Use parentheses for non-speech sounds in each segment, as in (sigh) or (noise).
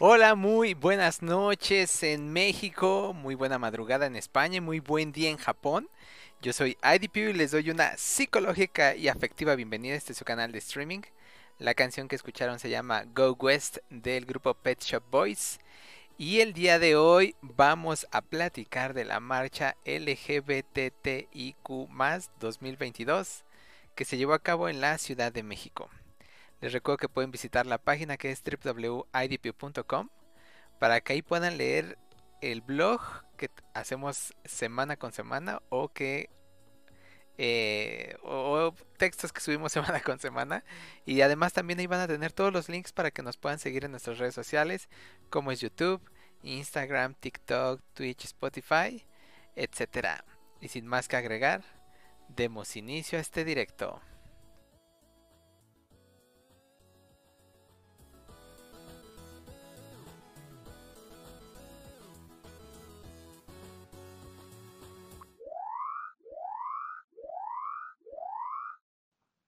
Hola, muy buenas noches en México, muy buena madrugada en España y muy buen día en Japón. Yo soy IDP y les doy una psicológica y afectiva bienvenida a este su canal de streaming. La canción que escucharon se llama Go West del grupo Pet Shop Boys. Y el día de hoy vamos a platicar de la marcha LGBTIQ 2022 que se llevó a cabo en la Ciudad de México. Les recuerdo que pueden visitar la página que es www.idp.com para que ahí puedan leer el blog que hacemos semana con semana o que eh, o, textos que subimos (laughs) semana con semana y además también ahí van a tener todos los links para que nos puedan seguir en nuestras redes sociales como es YouTube, Instagram, TikTok, Twitch, Spotify, etcétera. Y sin más que agregar, demos inicio a este directo.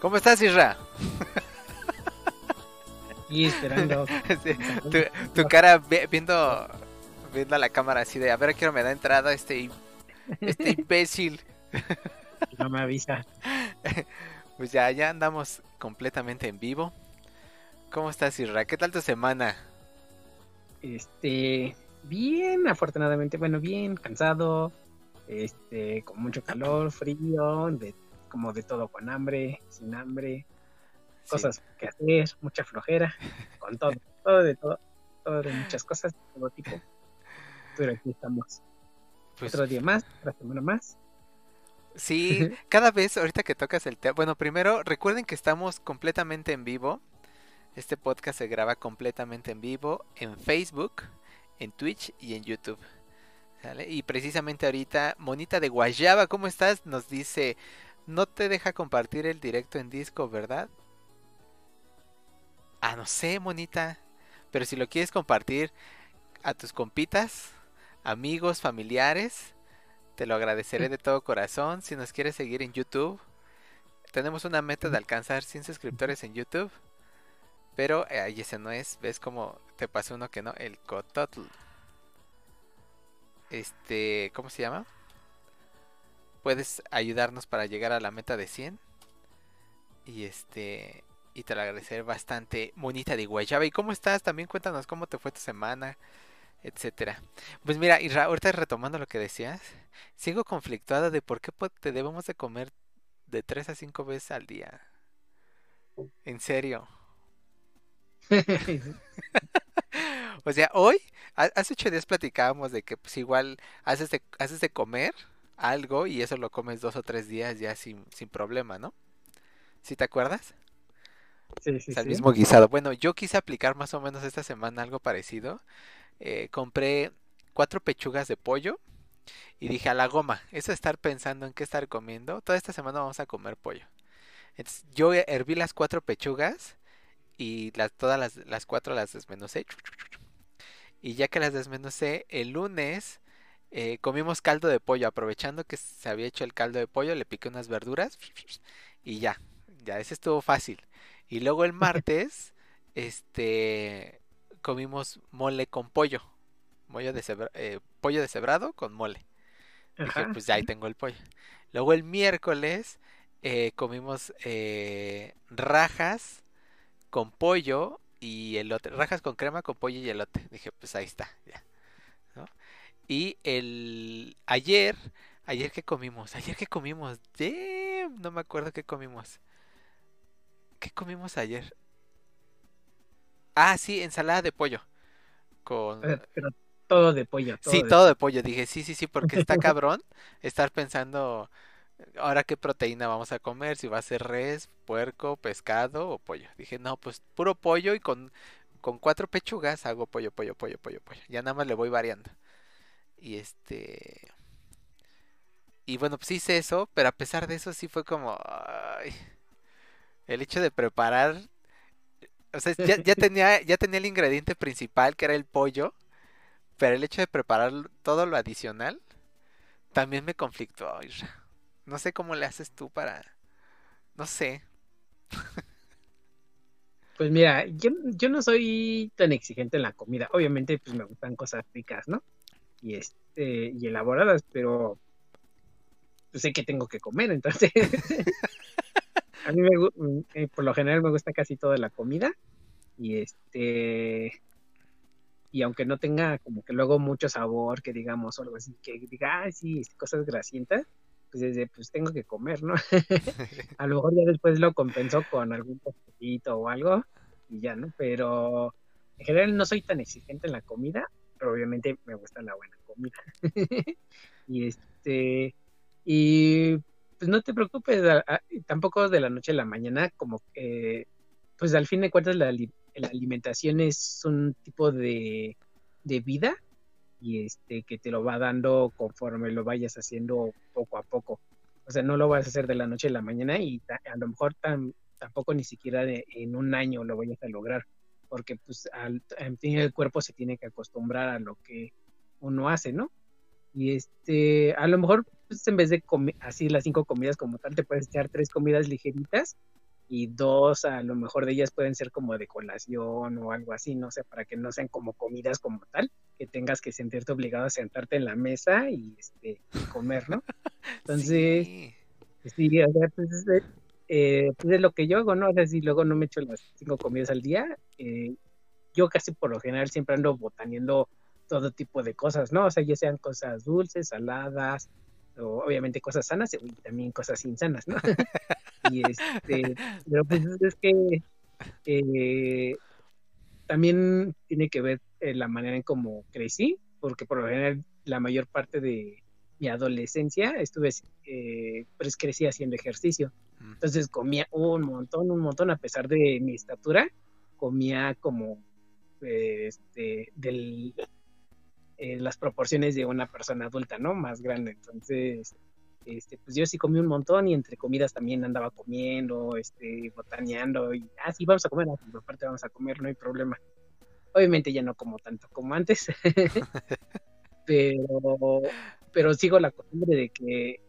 ¿Cómo estás, Isra? Y esperando. (laughs) Sí, tu, tu (laughs) cara vi- viendo, viendo a la cámara así de, a ver, quiero me da entrada este, este (laughs) imbécil. No me avisa. Pues ya, ya andamos completamente en vivo. ¿Cómo estás, Isra? ¿Qué tal tu semana? Este, bien, afortunadamente, bueno, bien, cansado, este, con mucho calor, frío, de, como de todo, con hambre, sin hambre, Sí. cosas que hacer, mucha flojera, con todo, (laughs) todo de todo, todo de muchas cosas, de todo tipo. Pero aquí estamos. Pues, Otro día más, otra semana más. Sí, (laughs) cada vez ahorita que tocas el tema, bueno, primero recuerden que estamos completamente en vivo. Este podcast se graba completamente en vivo en Facebook, en Twitch y en YouTube. ¿Sale? Y precisamente ahorita, Monita de Guayaba, ¿cómo estás? Nos dice, no te deja compartir el directo en disco, ¿verdad? Ah, no sé, Monita. Pero si lo quieres compartir a tus compitas, amigos, familiares, te lo agradeceré de todo corazón. Si nos quieres seguir en YouTube, tenemos una meta de alcanzar 100 suscriptores en YouTube. Pero eh, ahí ese no es. ¿Ves cómo te pasó uno que no? El Cototl. Este, ¿cómo se llama? Puedes ayudarnos para llegar a la meta de 100. Y este, y te lo agradeceré bastante, Monita de Guayaba. ¿Y cómo estás? También cuéntanos cómo te fue tu semana, etcétera. Pues mira, y ahorita retomando lo que decías, sigo conflictuada de por qué te debemos de comer de 3 a 5 veces al día. En serio. (laughs) (laughs) O sea, hoy, ha- hace ocho días platicábamos de que pues igual haces de, haces de comer algo y eso lo comes dos o tres días ya sin, sin problema, ¿no? ¿Sí te acuerdas? Sí, sí, O sea, el sí. mismo guisado. Bueno, yo quise aplicar más o menos esta semana algo parecido. Eh, compré cuatro pechugas de pollo y dije a la goma, eso estar pensando en qué estar comiendo, toda esta semana vamos a comer pollo. Entonces, yo herví las cuatro pechugas y las, todas las, las cuatro las desmenucé. Y ya que las desmenucé, el lunes eh, comimos caldo de pollo, aprovechando que se había hecho el caldo de pollo, le piqué unas verduras (laughs) y ya, ya, ese estuvo fácil. Y luego el (laughs) martes, este, comimos mole con pollo, pollo, deshebra- eh, pollo deshebrado con mole. Dije, pues ya ahí tengo el pollo. Luego el miércoles eh, comimos eh, rajas con pollo y elote. Rajas con crema con pollo y elote. Dije, pues ahí está, ya. Y el ayer, ayer que comimos, ayer que comimos, Damn, no me acuerdo qué comimos. ¿Qué comimos ayer? Ah, sí, ensalada de pollo. Con Pero todo de pollo. Todo Sí, de- todo de pollo. Dije, sí, sí, sí, porque está (laughs) cabrón estar pensando ahora qué proteína vamos a comer, si va a ser res, puerco, pescado o pollo. Dije, no, pues puro pollo y con, con cuatro pechugas hago pollo, pollo, pollo, pollo, pollo. Ya nada más le voy variando. Y este... Y bueno, pues hice eso, pero a pesar de eso sí fue como... ay, el hecho de preparar... O sea, ya, ya (laughs) tenía, ya tenía el ingrediente principal, que era el pollo, pero el hecho de preparar todo lo adicional también me conflictó. No sé cómo le haces tú para... No sé. Pues mira, yo, yo no soy tan exigente en la comida. Obviamente, pues me gustan cosas ricas, ¿no? Y este, y elaboradas, pero pues sé que tengo que comer, entonces. (laughs) A mí me, eh, por lo general me gusta casi toda la comida. Y este. Y aunque no tenga como que luego mucho sabor, que digamos, o algo así, que diga, ah, sí, cosas grasientas, pues desde, pues tengo que comer, ¿no? (laughs) A lo mejor ya después lo compensó con algún postrecito o algo y ya, ¿no? Pero en general no soy tan exigente en la comida, obviamente me gusta la buena comida. (laughs) y este, y pues no te preocupes, a- a- tampoco de la noche a la mañana, como que, pues al fin de cuentas la, ali- la alimentación es un tipo de, de vida y este que te lo va dando conforme lo vayas haciendo poco a poco. O sea, no lo vas a hacer de la noche a la mañana y a lo mejor tampoco ni siquiera de- en un año lo vayas a lograr, porque pues al, en fin el cuerpo se tiene que acostumbrar a lo que uno hace, ¿no? Y este, a lo mejor pues, en vez de así las cinco comidas como tal, te puedes echar tres comidas ligeritas y dos a lo mejor de ellas pueden ser como de colación o algo así, no sé, para que no sean como comidas como tal, que tengas que sentirte obligado a sentarte en la mesa y este y comer, ¿no? (laughs) Entonces, Sí. Sí, o sea, pues, es, eh, pues es lo que yo hago, ¿no? O sea, si luego no me echo las cinco comidas al día, eh, yo casi por lo general siempre ando botaneando todo tipo de cosas, ¿no? O sea, ya sean cosas dulces, saladas, o obviamente cosas sanas y también cosas insanas, ¿no? (laughs) y este, pero pues es- es que eh, también tiene que ver eh, la manera en cómo crecí, porque por lo general la mayor parte de mi adolescencia estuve, eh, pues crecí haciendo ejercicio. Entonces comía un montón, un montón, a pesar de mi estatura, comía como eh, este, del, eh, las proporciones de una persona adulta, ¿no? Más grande. Entonces, este, pues yo sí comí un montón y entre comidas también andaba comiendo, este, botaneando y, ah, sí, vamos a comer, ah, por parte vamos a comer, no hay problema. Obviamente ya no como tanto como antes, (laughs) (laughs) pero, pero sigo la costumbre de que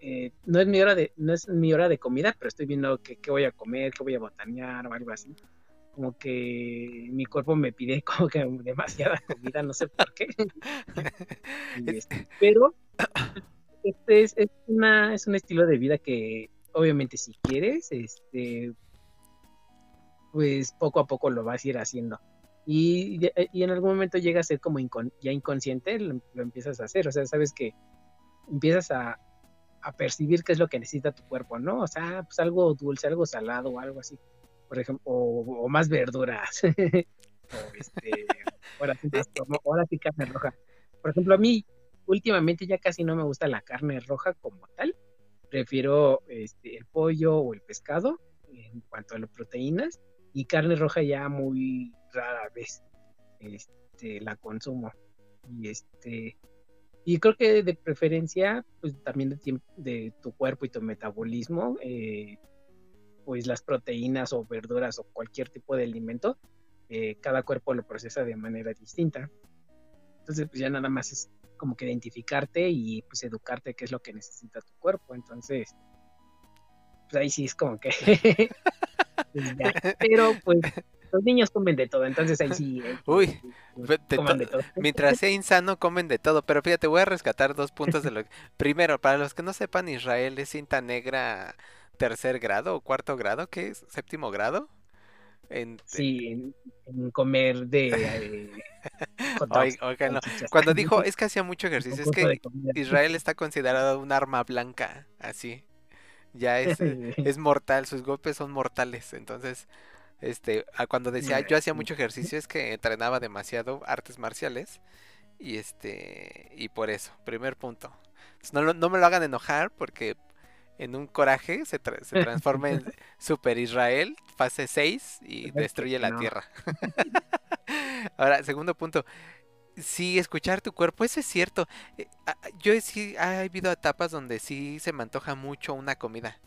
eh, no es mi hora de, no es mi hora de comida, pero estoy viendo que, qué voy a comer, qué voy a botanear o algo así. Como que mi cuerpo me pide (laughs) como que demasiada comida, no sé por qué. (laughs) Este, pero este es, es una, es un estilo de vida que obviamente si quieres, este, pues poco a poco lo vas a ir haciendo. Y, de- y en algún momento llega a ser como incon- ya inconsciente, lo, lo empiezas a hacer, o sea, sabes que empiezas a, a percibir qué es lo que necesita tu cuerpo, ¿no? O sea, pues algo dulce, algo salado o algo así, por ejemplo, o, o más verduras, (laughs) o este, sí, ahora sí carne roja. Por ejemplo, a mí últimamente ya casi no me gusta la carne roja como tal, prefiero este, el pollo o el pescado en cuanto a las proteínas y carne roja ya muy rara vez este, la consumo. Y este y creo que de preferencia, pues también de, de tu cuerpo y tu metabolismo, eh, pues las proteínas o verduras o cualquier tipo de alimento, eh, cada cuerpo lo procesa de manera distinta. Entonces, pues ya nada más es como que identificarte y pues educarte qué es lo que necesita tu cuerpo. Entonces, pues ahí sí es como que... (laughs) pues, ya. (laughs) Pero pues los niños comen de todo, entonces ahí sí... sí, Uy, ve- de todo. (laughs) Mientras sea insano, comen de todo. Pero fíjate, voy a rescatar dos puntos de lo (laughs) Primero, para los que no sepan, Israel es cinta negra tercer grado o cuarto grado, ¿qué es? ¿Séptimo grado? En... Sí, en, en comer de... eh, (laughs) no. Cuando dijo, es que hacía mucho ejercicio, es que. Israel está considerado un arma blanca, así. Ya es, eh, es mortal, sus golpes son mortales. Entonces, este, cuando decía yo hacía mucho ejercicio es que entrenaba demasiado artes marciales Y este, y por eso, primer punto. No, no me lo hagan enojar porque en un coraje se, tra- se transforma en (laughs) Super Israel, fase 6, y destruye la no. tierra. (laughs) Ahora, segundo punto. Sí, escuchar tu cuerpo, eso es cierto. Eh, a- a- Yo sí, ha habido etapas donde sí se me antoja mucho una comida.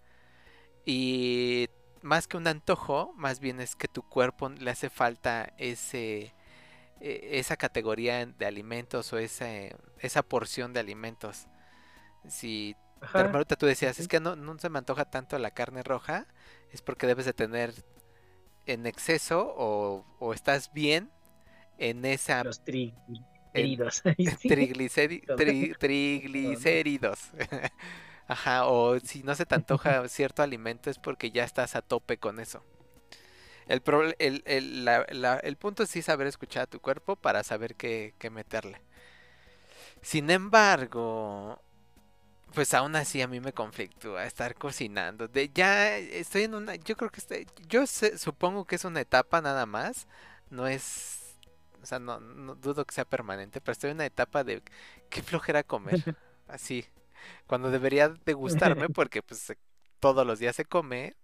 Y más que un antojo, más bien es que tu cuerpo le hace falta ese, eh, esa categoría de alimentos o ese, esa porción de alimentos. Si ahorita tú decías, es que no, no se me antoja tanto la carne roja, es porque debes de tener en exceso o, o estás bien en esa los triglicéridos. (laughs) Sí. trigliceri- tri- (laughs) triglicéridos. (laughs) Ajá, o si no se te antoja cierto alimento es porque ya estás a tope con eso. El, proble- el, el, la- la- el punto es sí saber escuchar a tu cuerpo para saber qué, qué meterle. Sin embargo, pues aún así a mí me conflictúa estar cocinando. De, ya estoy en una, yo creo que estoy, yo sé- supongo que es una etapa nada más. No es, o sea, no, no dudo que sea permanente, pero estoy en una etapa de qué flojera comer. (laughs) Así, cuando debería de gustarme (laughs) porque pues todos los días se come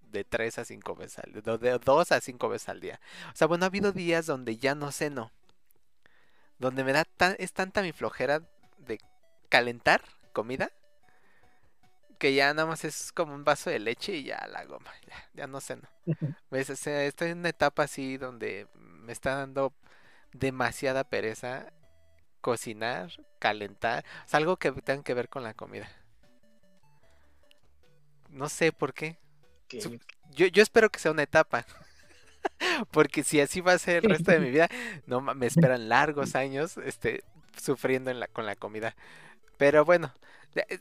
de 3 a 5 veces al día, de 2 a 5 veces al día. O sea, bueno, ha habido días donde ya no ceno. Donde me da tan, es tanta mi flojera de calentar comida que ya nada más es como un vaso de leche y ya la goma, ya, ya no ceno. (laughs) ¿Ves? O sea, estoy en una etapa así donde me está dando demasiada pereza cocinar, calentar, o sea, algo que tenga que ver con la comida. No sé por qué. Yo, yo espero que sea una etapa. (laughs) Porque si así va a ser el resto de mi (laughs) vida, no me esperan largos años este, sufriendo en la, con la comida. Pero bueno, eh,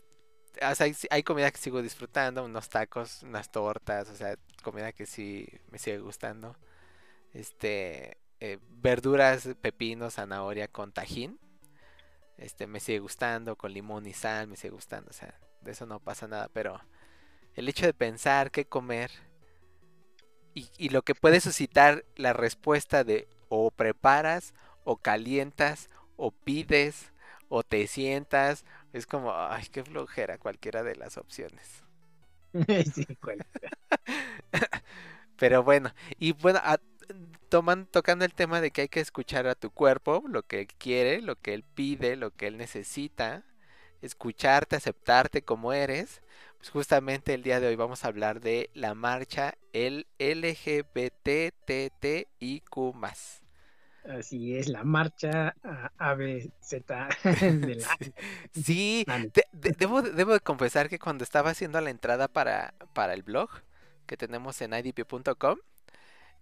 o sea, hay, hay comida que sigo disfrutando, unos tacos, unas tortas, o sea, comida que sí me sigue gustando. Este, eh, verduras, pepino, zanahoria con tajín. Este, me sigue gustando, con limón y sal, me sigue gustando, o sea, de eso no pasa nada, pero el hecho de pensar qué comer y, y lo que puede suscitar la respuesta de o preparas, o calientas, o pides, o te sientas, es como, ay, qué flojera cualquiera de las opciones. (laughs) sí. (laughs) Pero bueno, y bueno, a- toman, tocando el tema de que hay que escuchar a tu cuerpo, lo que él quiere, lo que él pide, lo que él necesita, escucharte, aceptarte como eres, pues justamente el día de hoy vamos a hablar de la marcha el LGBTTIQ+. Así es, la marcha ABZ (laughs) de la... Sí, de- de- debo, debo de confesar que cuando estaba haciendo la entrada para, para el blog que tenemos en idp.com,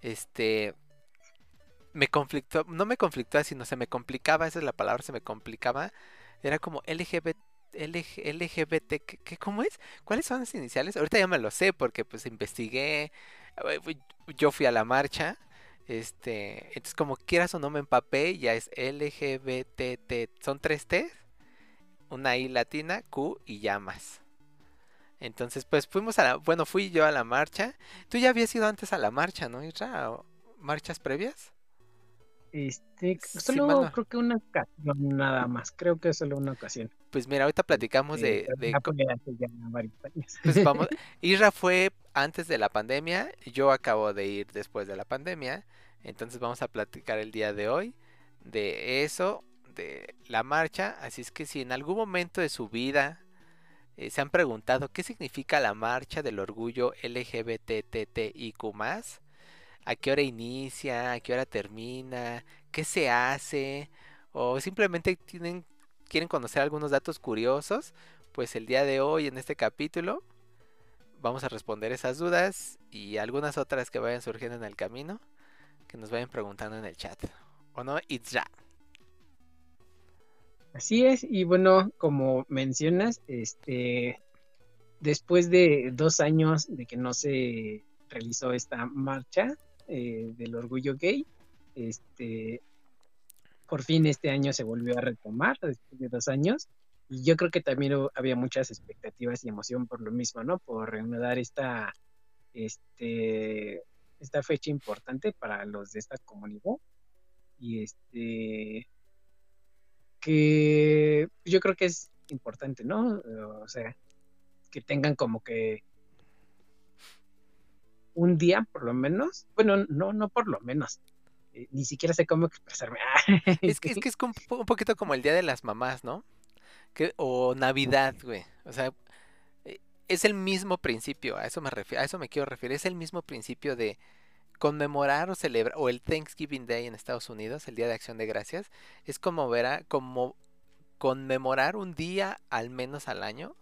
este, me conflictó, no me conflictó, sino se me complicaba, esa es la palabra, se me complicaba, era como LGBT, LG LGBT, ¿qué, cómo es? ¿Cuáles son las iniciales? Ahorita ya me lo sé porque pues investigué, eh, yo fui a la marcha, este, entonces como quieras o no me empapé, ya es LGBT, son tres T, una I latina, Q y ya más. Entonces, pues fuimos a la, bueno, fui yo a la marcha. Tú ya habías ido antes a la marcha, ¿no, ¿Marchas previas? Este, solo creo que una ocasión nada más, creo que solo una ocasión. Pues mira, ahorita platicamos de, de pues vamos, (laughs) Isra fue antes de la pandemia, yo acabo de ir después de la pandemia, entonces vamos a platicar el día de hoy de eso, de la marcha, así es que si en algún momento de su vida eh, se han preguntado qué significa la marcha del orgullo LGBTTIQ+, a qué hora inicia, a qué hora termina, qué se hace, o simplemente tienen, quieren conocer algunos datos curiosos, pues el día de hoy en este capítulo vamos a responder esas dudas y algunas otras que vayan surgiendo en el camino, que nos vayan preguntando en el chat. ¿O no? It's ya. Así es, y bueno, como mencionas, este, después de dos años de que no se realizó esta marcha eh, del orgullo gay, este, por fin este año se volvió a retomar después de dos años, y yo creo que también había muchas expectativas y emoción por lo mismo, ¿no? Por reanudar esta, este, esta fecha importante para los de esta comunidad. Y este, que yo creo que es importante, ¿no? O sea, que tengan como que un día por lo menos, bueno, no, no por lo menos, eh, ni siquiera sé cómo expresarme. (laughs) Es que es, que es un po- un poquito como el Día de las Mamás, ¿no? Que, o Navidad, güey. O sea, eh, es el mismo principio, a eso me refiero, a eso me quiero referir, es el mismo principio de conmemorar o celebrar, o el Thanksgiving Day en Estados Unidos, el Día de Acción de Gracias, es como verá, como conmemorar un día al menos al año,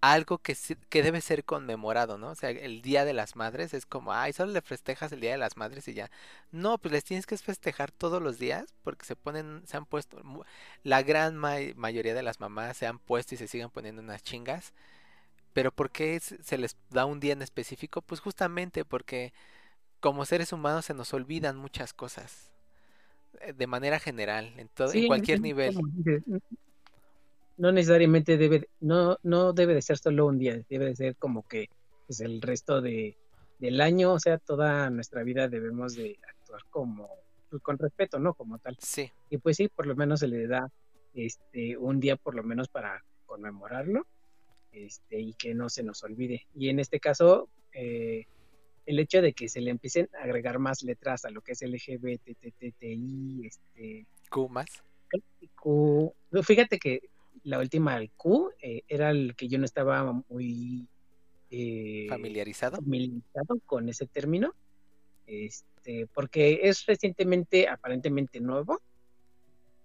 algo que, que debe ser conmemorado, ¿no? O sea, el Día de las Madres es como, ay, solo le festejas el Día de las Madres y ya. No, pues les tienes que festejar todos los días porque se ponen, se han puesto, la gran ma- mayoría de las mamás se han puesto y se siguen poniendo unas chingas. Pero ¿por qué se les da un día en específico? Pues justamente porque como seres humanos se nos olvidan muchas cosas eh, de manera general, en todo, en Sí, cualquier es nivel. No necesariamente debe, no, no debe de ser solo un día, debe de ser como que pues, el resto de, del año, o sea, toda nuestra vida debemos de actuar como pues, con respeto, ¿no? Como tal. Sí, Y pues sí, por lo menos se le da este un día por lo menos para conmemorarlo, este, y que no se nos olvide. Y en este caso, eh, el hecho de que se le empiecen a agregar más letras a lo que es LGBTTTI, este, Q más. Q, fíjate que la última, el Q, eh, era el que yo no estaba muy eh, Familiarizado. familiarizado con ese término, este, porque es recientemente, aparentemente nuevo,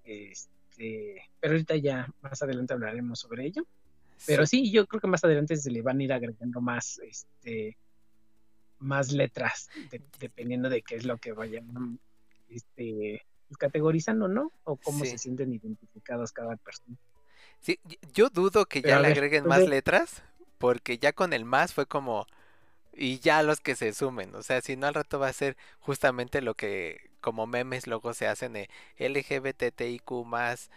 este, pero ahorita ya más adelante hablaremos sobre ello. Pero sí, yo creo que más adelante se le van a ir agregando más, este, más letras, de- dependiendo de qué es lo que vayan, este, pues, categorizando, ¿no? O cómo Sí. se sienten identificados cada persona. Sí, yo dudo que ya le agreguen más letras, porque ya con el más fue como, y ya los que se sumen, o sea, si no al rato va a ser justamente lo que como memes luego se hacen de LGBTIQ más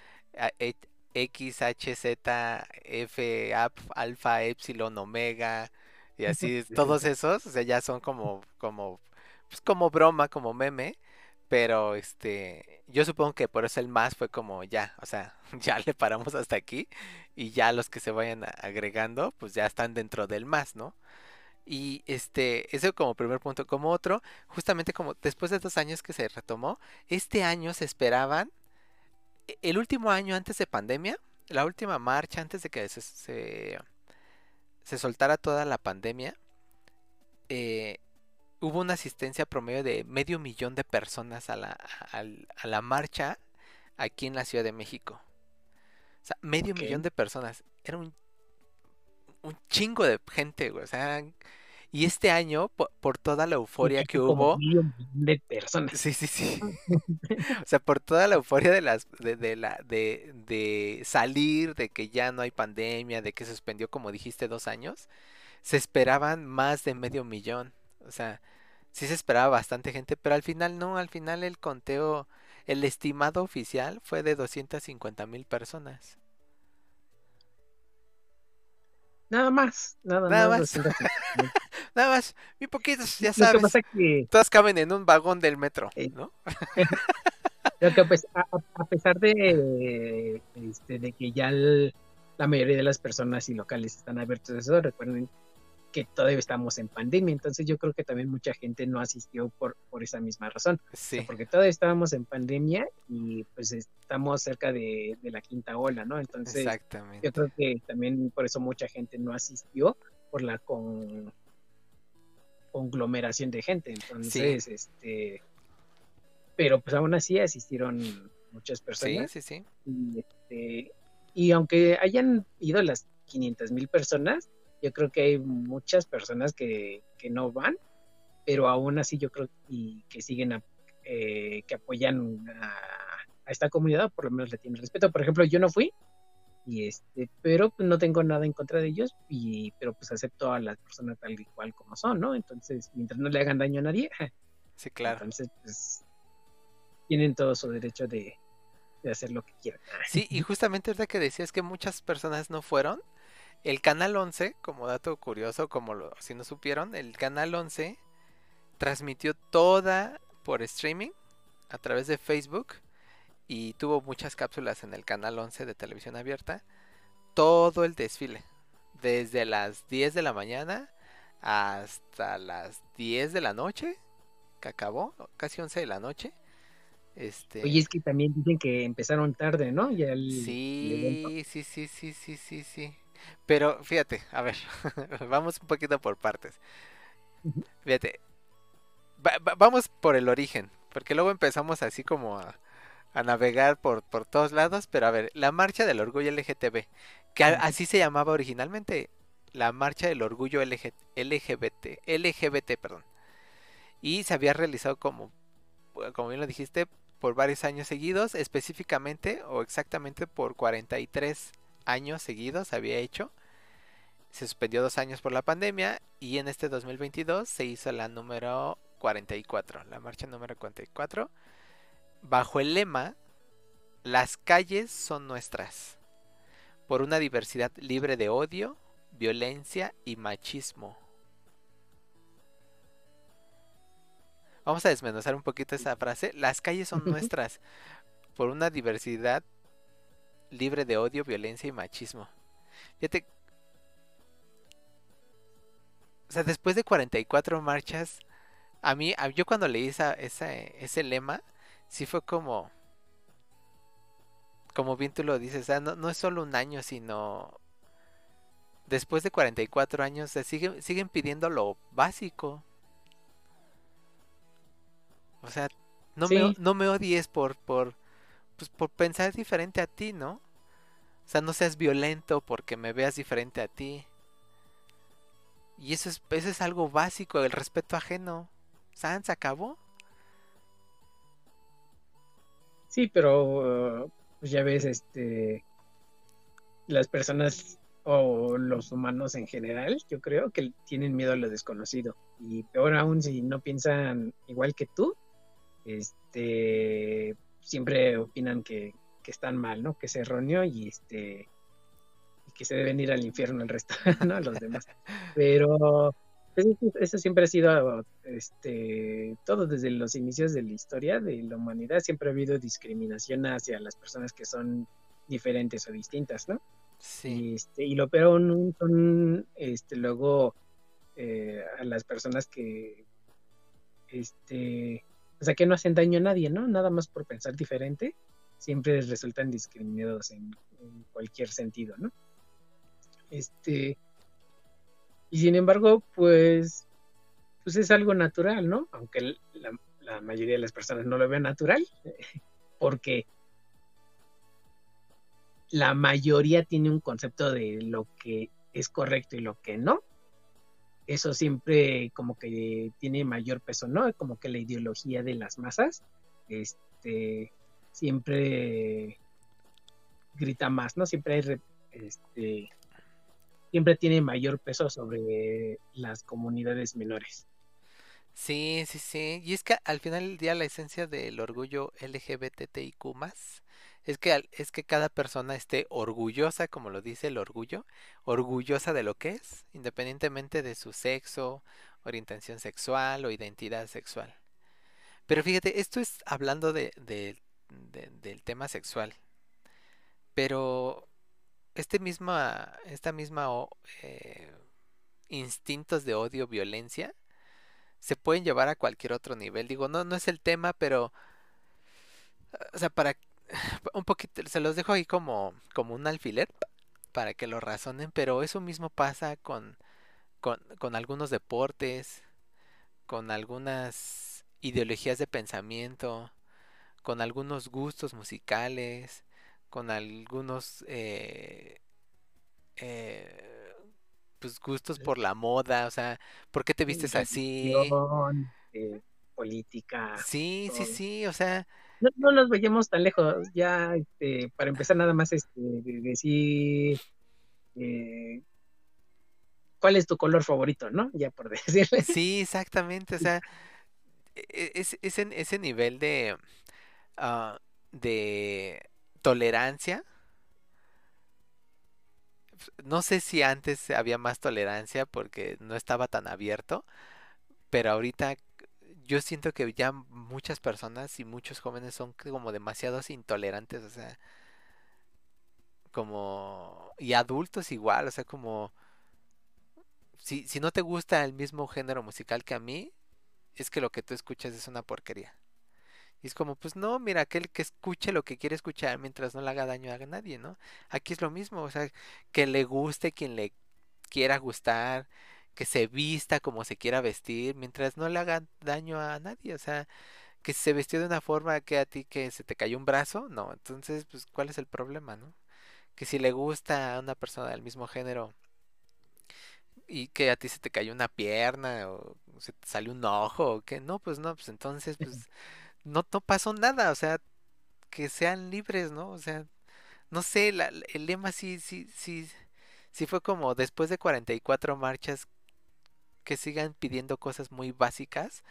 e- X, H, Z, F, ap- alfa, epsilon, omega, y (laughs) así, Sí, sí, todos esos, o sea, ya son como, como, pues como broma, como meme, pero este, yo supongo que por eso el más fue como ya, o sea, (laughs) ya le paramos hasta aquí y ya los que se vayan agregando, pues ya están dentro del más, ¿no? Y este, eso como primer punto. Como otro, justamente como después de dos años que se retomó, este año se esperaban, e- el último año antes de pandemia, la última marcha antes de que se, se, se soltara toda la pandemia, eh, hubo una asistencia promedio de medio millón de personas a la, a, a la marcha aquí en la Ciudad de México. O sea, medio millón de personas. Era un, un chingo de gente, güey. O sea, y este año, po- por, toda la euforia que hubo, medio millón de personas. sí, sí, sí. (laughs) O sea, por toda la euforia de las, de, de la, de, de salir, de que ya no hay pandemia, de que se suspendió, como dijiste, dos años, se esperaban más de medio millón. O sea, sí se esperaba bastante gente, pero al final no, al final el conteo, el estimado oficial fue de 250 mil personas. Nada más, nada, Nada más. más. 250. Nada más, muy (laughs) poquitos, ya Lo que sabes. pasa que, Todas caben en un vagón del metro, Eh, ¿no? (laughs) lo que pues, a, a- a pesar de, este, de que ya el- la mayoría de las personas y locales están abiertos a eso, recuerden que todavía estamos en pandemia, entonces yo creo que también mucha gente no asistió por, por esa misma razón, O sea, Sí, porque todavía estábamos en pandemia y pues estamos cerca de, de la quinta ola, ¿no? Entonces exactamente. yo creo que también por eso mucha gente no asistió por la con conglomeración de gente. Entonces, este, pero pues aún así asistieron muchas Sí, personas. sí, sí. Y, este, y aunque hayan ido las 500 mil personas, yo creo que hay muchas personas que, que no van, pero aún así yo creo y que siguen, a- eh, que apoyan a, a esta comunidad, por lo menos le tienen respeto. Por ejemplo, yo no fui, y este, pero pues, no tengo nada en contra de ellos, y, pero pues acepto a las personas tal y cual como son, ¿no? Entonces, mientras no le hagan daño a nadie, (laughs) Sí, claro. entonces pues tienen todo su derecho de, de hacer lo que quieran. Sí, y justamente ahorita que decías que muchas personas no fueron, el Canal 11, como dato curioso, como lo, si no supieron, el Canal 11 transmitió toda por streaming a través de Facebook y tuvo muchas cápsulas en el canal 11 de televisión abierta. Todo el desfile, desde las 10 de la mañana hasta las 10 de la noche, que acabó, casi 11 de la noche. Este... Oye, es que también dicen que empezaron tarde, ¿no? Ya el. Sí, sí, sí, sí, sí, sí, sí. Pero fíjate, a ver, (laughs) vamos un poquito por partes. Fíjate, va- va- vamos por el origen, porque luego empezamos así como a, a navegar por, por todos lados, pero a ver, la marcha del orgullo LGTB, que a- así se llamaba originalmente, la marcha del orgullo LG LGBT, LGBT, perdón. Y se había realizado como, como bien lo dijiste, por varios años seguidos, específicamente o exactamente por 43 años seguidos había hecho. Se suspendió dos años por la pandemia y en este 2022 se hizo la número 44, la marcha número 44, bajo el lema Las calles son nuestras, por una diversidad libre de odio, violencia y machismo. Vamos a desmenuzar un poquito esa frase. Las calles son (laughs) nuestras, por una diversidad libre de odio, violencia y machismo. Fíjate. O sea, después de 44 marchas, a mí, a- yo cuando leí esa, esa- ese lema, sí fue como, como bien tú lo dices, o sea, no, no es solo un año, sino después de 44 años, se siguen, siguen pidiendo lo básico. O sea, no me, Sí. no me odies por, por, pues, por pensar diferente a ti, ¿no? O sea, no seas violento porque me veas diferente a ti. Y eso es, eso es algo básico, el respeto ajeno. ¿San se acabó? Sí, pero uh, pues ya ves, este, las personas o los humanos en general, yo creo que tienen miedo a lo desconocido. Y peor aún si no piensan igual que tú, este, siempre opinan que, que están mal, ¿no? Que es erróneo y este, y que se deben ir al infierno el resto, (laughs) ¿no? Los demás. Pero pues, eso, eso siempre ha sido, este, todo desde los inicios de la historia de la humanidad, siempre ha habido discriminación hacia las personas que son diferentes o distintas, ¿no? Sí. Y, este, y lo peor aún son, este, luego, eh, a las personas que, este, o sea, que no hacen daño a nadie, ¿no? Nada más por pensar diferente, siempre resultan discriminados en, cualquier sentido, ¿no? Este, y sin embargo, pues, pues es algo natural, ¿no? Aunque la, la mayoría de las personas no lo vean natural, (laughs) porque la mayoría tiene un concepto de lo que es correcto y lo que no. Eso siempre como que tiene mayor peso, ¿no? Como que la ideología de las masas, este, siempre grita más, ¿no? Siempre hay, este, siempre tiene mayor peso sobre las comunidades menores. Sí, sí, sí. Y es que al final del día la esencia del orgullo LGBTIQ es que es que cada persona esté orgullosa, como lo dice el orgullo, orgullosa de lo que es, independientemente de su sexo, orientación sexual o identidad sexual. Pero fíjate, esto es hablando de- de- del tema sexual. Pero este misma, esta misma eh, instintos de odio, violencia, se pueden llevar a cualquier otro nivel. Digo, no, no es el tema, pero, o sea, para un poquito, se los dejo ahí como, como un alfiler para que lo razonen, pero eso mismo pasa con, con, con algunos deportes, con algunas ideologías de pensamiento, con algunos gustos musicales, con algunos eh, eh, pues gustos por la moda, o sea, ¿por qué te vistes así? Eh, política. Sí, sí, todo. sí, o sea, No, no nos vayamos tan lejos. Ya, este, para empezar, nada más este, de decir cuál es tu color favorito, ¿no? Ya por (laughs) decirle. sí, exactamente, o sea, e- e- es, ese, ese nivel de, ah, de tolerancia, no sé si antes había más tolerancia porque no estaba tan abierto, pero ahorita yo siento que ya muchas personas y muchos jóvenes son como demasiados intolerantes, o sea, como y adultos igual, o sea, como si, si no te gusta el mismo género musical que a mí, es que lo que tú escuchas es una porquería. Y es como, pues no, mira, aquel que escuche lo que quiere escuchar mientras no le haga daño a nadie, ¿no? Aquí es lo mismo, o sea, que le guste quien le quiera gustar, que se vista como se quiera vestir, mientras no le haga daño a nadie, o sea, que se vistió de una forma que a ti que se te cayó un brazo, no, entonces, pues, ¿cuál es el problema, no? Que si le gusta a una persona del mismo género y que a ti se te cayó una pierna o se te salió un ojo o que no, pues no, pues entonces, pues (laughs) no, no pasó nada, o sea, que sean libres, ¿no? O sea, no sé, la- el lema sí, sí, sí, sí fue como después de 44 marchas que sigan pidiendo cosas muy básicas.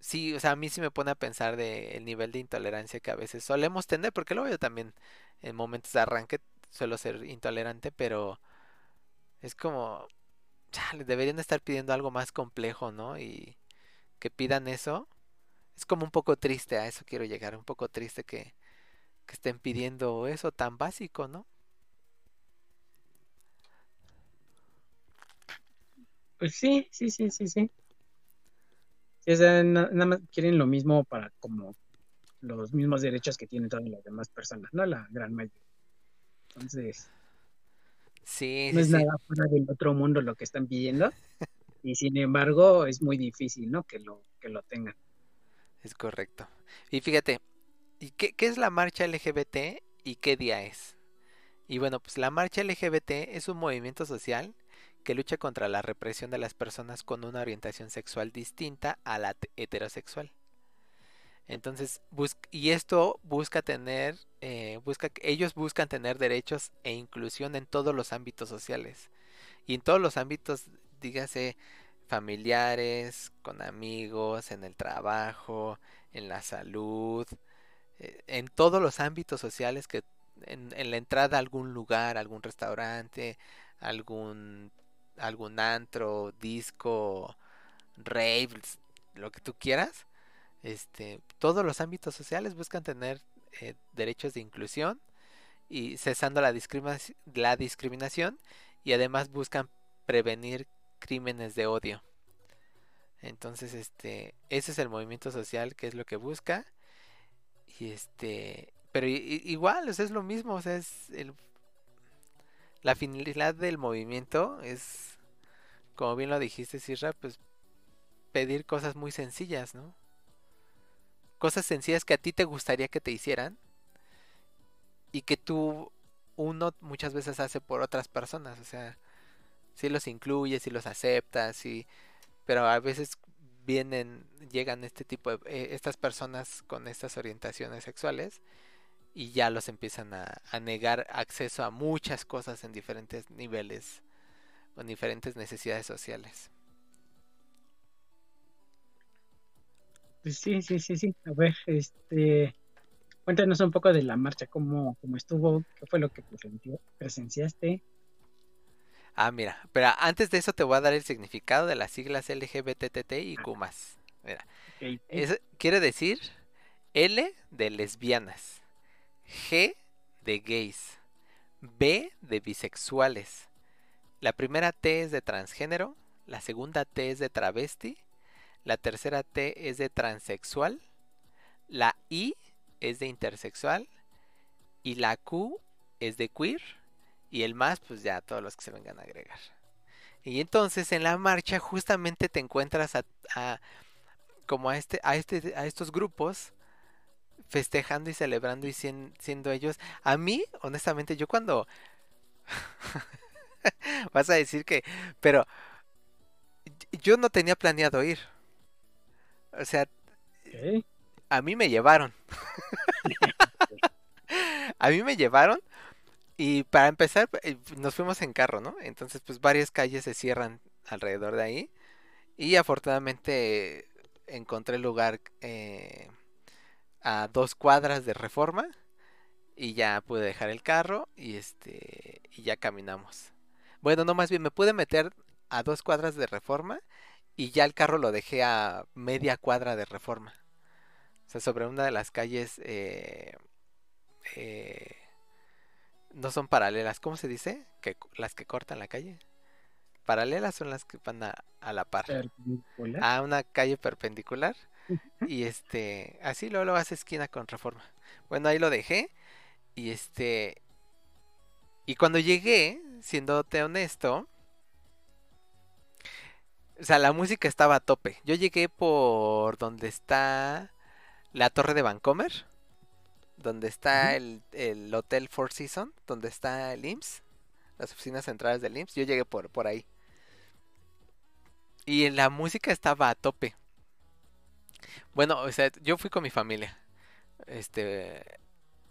Sí, o sea, a mí sí me pone a pensar de el nivel de intolerancia que a veces solemos tener, porque luego yo también en momentos de arranque suelo ser intolerante, pero es como, chale, deberían estar pidiendo algo más complejo, ¿no? Y que pidan eso. Es como un poco triste, a eso quiero llegar, un poco triste que, que estén pidiendo eso tan básico, ¿no? Pues sí, sí, sí, sí, sí. O sea, na- nada más quieren lo mismo para como los mismos derechos que tienen todas las demás personas, ¿no? La gran mayoría. Entonces, Sí, no sí, es sí, nada fuera del otro mundo lo que están pidiendo. (laughs) Y sin embargo, es muy difícil, ¿no? Que lo, que lo tengan. Es correcto. Y fíjate, ¿y qué, es la marcha LGBT y qué día es? Y bueno, pues la marcha LGBT es un movimiento social que lucha contra la represión de las personas con una orientación sexual distinta a la heterosexual. Entonces, y esto busca tener, eh, busca, ellos buscan tener derechos e inclusión en todos los ámbitos sociales. Y en todos los ámbitos, dígase, familiares, con amigos, en el trabajo, en la salud, eh, en todos los ámbitos sociales que en, la entrada a algún lugar, algún restaurante, algún algún antro, disco, raves, lo que tú quieras, este, todos los ámbitos sociales buscan tener eh, derechos de inclusión y cesando la la discriminación y además buscan prevenir crímenes de odio. Entonces, este, ese es el movimiento social que es lo que busca y este, pero igual, es lo mismo, o sea, es el, la finalidad del movimiento es, como bien lo dijiste, Sirra, pues pedir cosas muy sencillas, ¿no? Cosas sencillas que a ti te gustaría que te hicieran y que tú, uno muchas veces hace por otras personas, o sea, si los incluyes, si los aceptas, sí, pero a veces vienen, llegan este tipo de, eh, estas personas con estas orientaciones sexuales y ya los empiezan a, a negar acceso a muchas cosas en diferentes niveles, con diferentes necesidades sociales. Pues sí, sí, sí, sí. A ver, este, cuéntanos un poco de la marcha, cómo, cómo estuvo, qué fue lo que presenciaste. Ah, mira, pero antes de eso te voy a dar el significado de las siglas LGBTT y Q+. Mira, quiere decir L de lesbianas, G de gays, B de bisexuales. La primera T es de transgénero, la segunda T es de travesti, la tercera T es de transexual, la I es de intersexual y la Q es de queer y el más pues ya todos los que se vengan a agregar. Y entonces en la marcha justamente te encuentras a, a- como a este a este a estos grupos festejando y celebrando y sien- siendo ellos. A mí, honestamente, yo cuando (laughs) vas a decir que, pero yo no tenía planeado ir. O sea, a mí me llevaron. (laughs) (laughs) a mí me llevaron y para empezar eh, nos fuimos en carro, ¿no? Entonces pues varias calles se cierran alrededor de ahí y afortunadamente encontré lugar eh, a dos cuadras de reforma y ya pude dejar el carro y este y ya caminamos. Bueno, no más bien me pude meter a dos cuadras de reforma y ya el carro lo dejé a media cuadra de reforma. O sea, sobre una de las calles eh, eh, no son paralelas, ¿cómo se dice? Que las que cortan la calle. Paralelas son las que van a, a la par. A una calle perpendicular. Y este, así luego lo hace esquina con reforma. Bueno, ahí lo dejé. Y este, y cuando llegué, siéndote honesto, o sea, la música estaba a tope. Yo llegué por donde está la torre de Vancomer, donde está el, el Hotel Four Seasons, donde está el IMSS, las oficinas centrales del IMSS. Yo llegué por, por ahí. Y la música estaba a tope. Bueno, o sea, yo fui con mi familia. Este.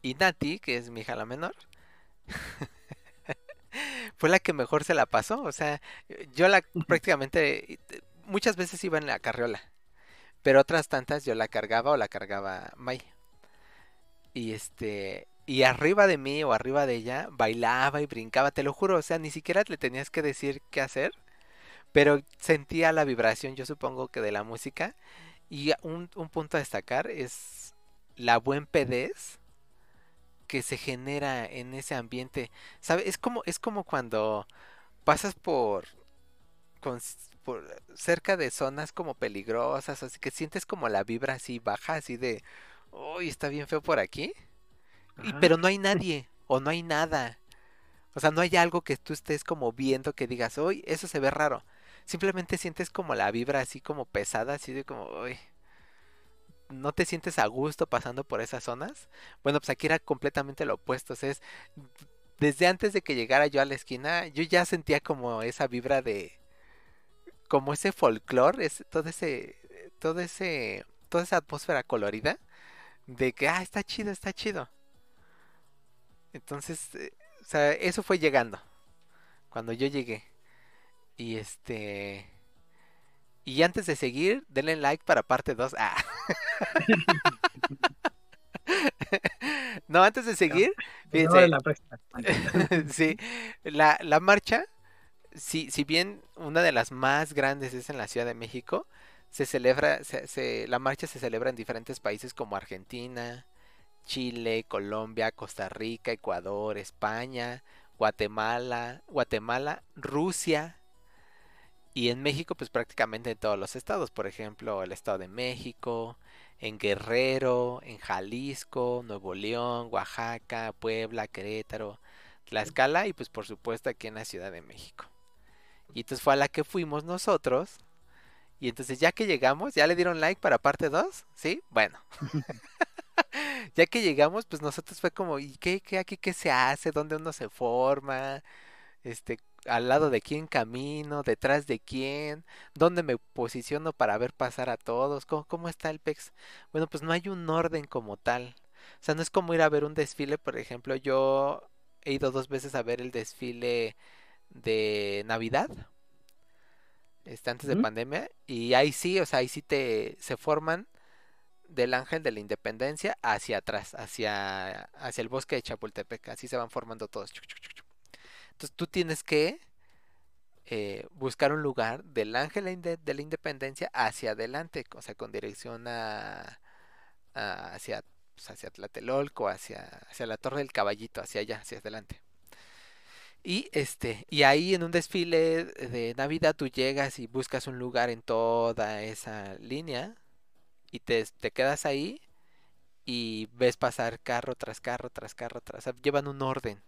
Y Nati, que es mi hija la menor, (laughs) fue la que mejor se la pasó. O sea, yo la prácticamente. Muchas veces iba en la carriola. Pero otras tantas yo la cargaba o la cargaba May. Y este. Y arriba de mí o arriba de ella bailaba y brincaba, te lo juro, o sea, ni siquiera le tenías que decir qué hacer, pero sentía la vibración, yo supongo que de la música. Y un, un punto a destacar es la buen pedez que se genera en ese ambiente. ¿Sabe? Es como, es como cuando pasas por, con- por cerca de zonas como peligrosas, así que sientes como la vibra así baja, así de, uy, está bien feo por aquí. Y, pero no hay nadie, o no hay nada. O sea, no hay algo que tú estés como viendo que digas, uy, eso se ve raro. Simplemente sientes como la vibra así como pesada, así de como, uy, no te sientes a gusto pasando por esas zonas. Bueno, pues aquí era completamente lo opuesto. O sea, es, desde antes de que llegara yo a la esquina, yo ya sentía como esa vibra de, como ese folclore, es, todo ese, todo ese, toda esa atmósfera colorida de que, ah, está chido, está chido. Entonces, eh, o sea, eso fue llegando, cuando yo llegué. Y este... Y antes de seguir, denle like para parte 2. Ah. (laughs) no, antes de seguir, fíjense, la (laughs) sí, la, la marcha, si, si bien una de las más grandes es en la Ciudad de México, se celebra, se- se- la marcha se celebra en diferentes países como Argentina, Chile, Colombia, Costa Rica, Ecuador, España, Guatemala, Guatemala, Rusia y en México pues prácticamente en todos los estados, por ejemplo, el Estado de México, en Guerrero, en Jalisco, Nuevo León, Oaxaca, Puebla, Querétaro, Tlaxcala y pues por supuesto aquí en la Ciudad de México. Y entonces fue a la que fuimos nosotros. Y entonces ya que llegamos, ¿ya le dieron like para parte 2? ¿Sí? Bueno. (laughs) (laughs) ya que llegamos, pues nosotros fue como, ¿y qué, qué aquí qué se hace? ¿Dónde uno se forma? Este, al lado de quién camino, detrás de quién, dónde me posiciono para ver pasar a todos, ¿cómo, cómo está el PEX? Bueno, pues no hay un orden como tal. O sea, no es como ir a ver un desfile, por ejemplo, yo he ido dos veces a ver el desfile de Navidad, este, antes de pandemia, y ahí sí, o sea, ahí sí te se forman del Ángel de la Independencia hacia atrás, hacia, hacia el bosque de Chapultepec, así se van formando todos. Entonces tú tienes que eh, buscar un lugar del Ángel de la Independencia hacia adelante, o sea, con dirección a, a- hacia, pues, hacia Tlatelolco, hacia, hacia la Torre del Caballito, hacia allá, hacia adelante. Y este, y ahí en un desfile de Navidad tú llegas y buscas un lugar en toda esa línea y te, te quedas ahí y ves pasar carro tras carro tras carro tras, llevan un orden.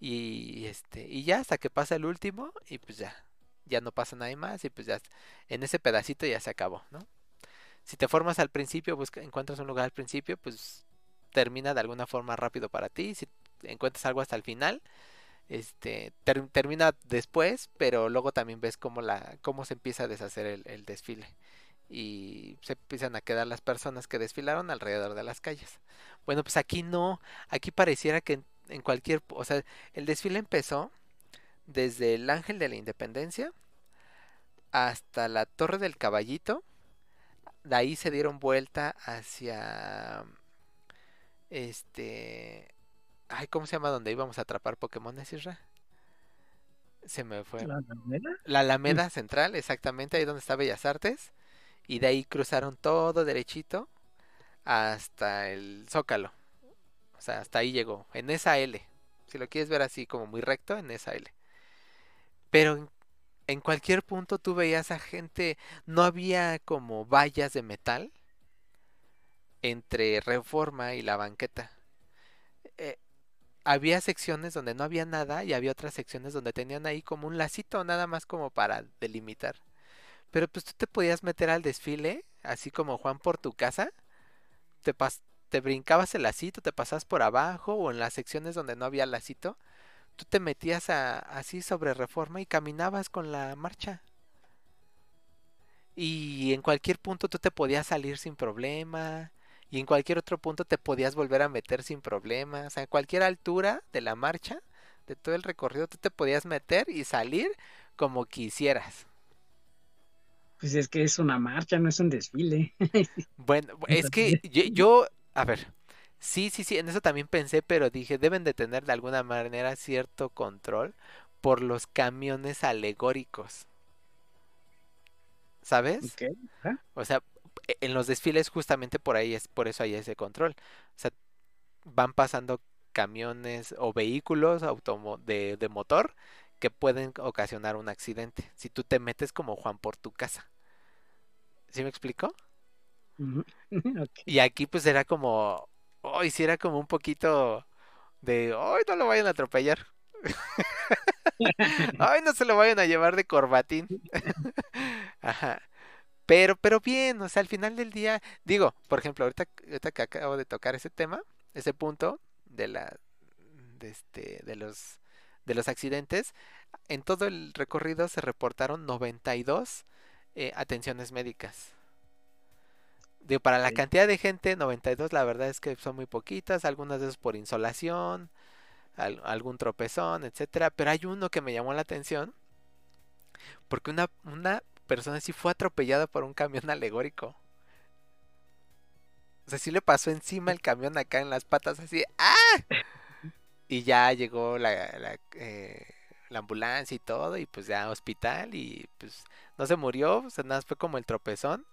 Y este, y ya hasta que pasa el último y pues ya, ya no pasa nada más y pues ya en ese pedacito ya se acabó, ¿no? Si te formas al principio, busca, encuentras un lugar al principio, pues termina de alguna forma rápido para ti. Si encuentras algo hasta el final, este ter- termina después, pero luego también ves cómo la, cómo se empieza a deshacer el, el desfile. Y se empiezan a quedar las personas que desfilaron alrededor de las calles. Bueno, pues aquí no, aquí pareciera que en, en cualquier, o sea, el desfile empezó desde el Ángel de la Independencia hasta la Torre del Caballito. De ahí se dieron vuelta hacia este, ay, ¿cómo se llama donde íbamos a atrapar Pokémon, Isra? Se me fue. ¿La Alameda? La Alameda Central, exactamente, ahí donde está Bellas Artes. Y de ahí cruzaron todo derechito hasta el Zócalo. O sea, hasta ahí llegó, en esa L. Si lo quieres ver así como muy recto, en esa L. Pero en, en cualquier punto tú veías a gente, no había como vallas de metal entre Reforma y la banqueta. Eh, había secciones donde no había nada y había otras secciones donde tenían ahí como un lacito nada más como para delimitar. Pero pues tú te podías meter al desfile, así como Juan por tu casa, te, pas- te brincabas el lacito, te pasabas por abajo o en las secciones donde no había lacito, tú te metías a- así sobre reforma y caminabas con la marcha. Y en cualquier punto tú te podías salir sin problema. Y en cualquier otro punto te podías volver a meter sin problema. O sea, en cualquier altura de la marcha, de todo el recorrido, tú te podías meter y salir como quisieras. Pues es que es una marcha, no es un desfile. (laughs) Bueno, es que yo, yo- a ver, sí, sí, sí, en eso también pensé, pero dije, deben de tener de alguna manera cierto control por los camiones alegóricos. ¿Sabes? Ok, ajá. O sea, en los desfiles justamente por ahí es, por eso hay ese control. O sea, van pasando camiones o vehículos automo- de, de motor que pueden ocasionar un accidente. Si tú te metes como Juan por tu casa. ¿Sí me explico? (laughs) Y aquí pues era como, hoy sí era como un poquito de, hoy no lo vayan a atropellar. (laughs) (laughs) Ay, no se lo vayan a llevar de corbatín. Ajá. Pero, pero bien, o sea, al final del día, digo, por ejemplo, ahorita, ahorita que acabo de tocar ese tema, ese punto de la, de este, de los, de los accidentes, en todo el recorrido se reportaron 92 eh, atenciones médicas. Digo, para la cantidad de gente, 92 la verdad es que son muy poquitas, algunas de esas por insolación, al- algún tropezón, etcétera, pero hay uno que me llamó la atención porque una, una persona sí fue atropellada por un camión (laughs) alegórico. O sea, sí le pasó encima el camión acá en las patas así, ¡ah! Y ya llegó la, la, eh, la ambulancia y todo, y pues ya hospital, y pues no se murió, o sea, nada más fue como el tropezón,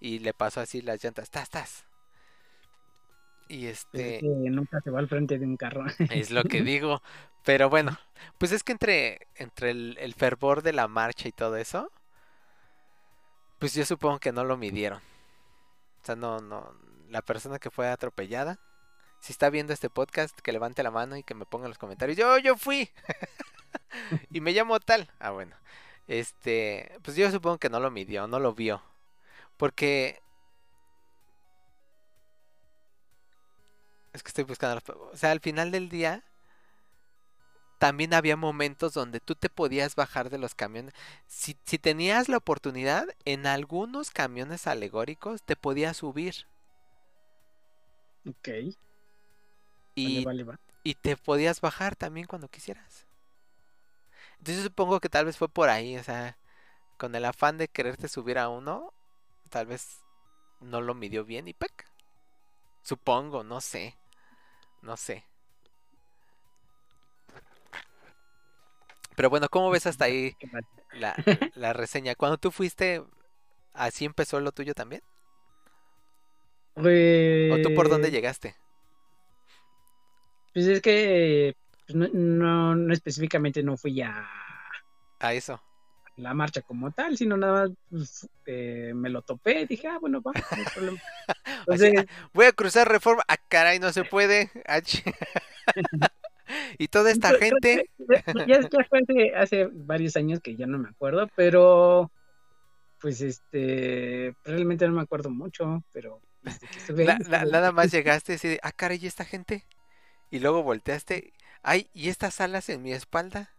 y le pasó así las llantas, ¡tas, tas! Y este... es que nunca se va al frente de un carro. Es lo que (laughs) digo. Pero bueno, pues es que entre, entre el, el fervor de la marcha y todo eso, pues yo supongo que no lo midieron. O sea, no, no, la persona que fue atropellada, si está viendo este podcast, que levante la mano y que me ponga en los comentarios, yo, yo fui. (laughs) y me llamo tal. Ah, bueno. Este, pues yo supongo que no lo midió, no lo vio. Porque Es que estoy buscando las... O sea, al final del día también había momentos donde tú te podías bajar de los camiones. Si, si tenías la oportunidad, en algunos camiones alegóricos te podías subir Ok, vale, y, vale, va. y te podías bajar también cuando quisieras. Entonces supongo que tal vez fue por ahí, o sea, con el afán de quererte subir a uno, tal vez no lo midió bien y ¡pec! Supongo, no sé. No sé. Pero bueno, ¿cómo ves hasta ahí la, (laughs) la reseña? Cuando tú fuiste, ¿así empezó lo tuyo también? ¿O tú por dónde Pues, llegaste? Pues es que pues, no, no, no específicamente no fui a A eso. la marcha como tal, sino nada más pues, eh, me lo topé, dije, ah, bueno, va, no hay problema. (laughs) Así, Entonces, Voy a cruzar reforma. Ah, caray, no se puede. (laughs) Ah, y toda esta gente. que- ya, ya fue hace, hace varios años que ya no me acuerdo, pero pues este, realmente no me acuerdo mucho, pero estuve ahí, estuve- nada (laughs) más llegaste y así de, ah, caray, ¿y esta gente? Y luego volteaste. Ay, ¿y estas alas en mi espalda?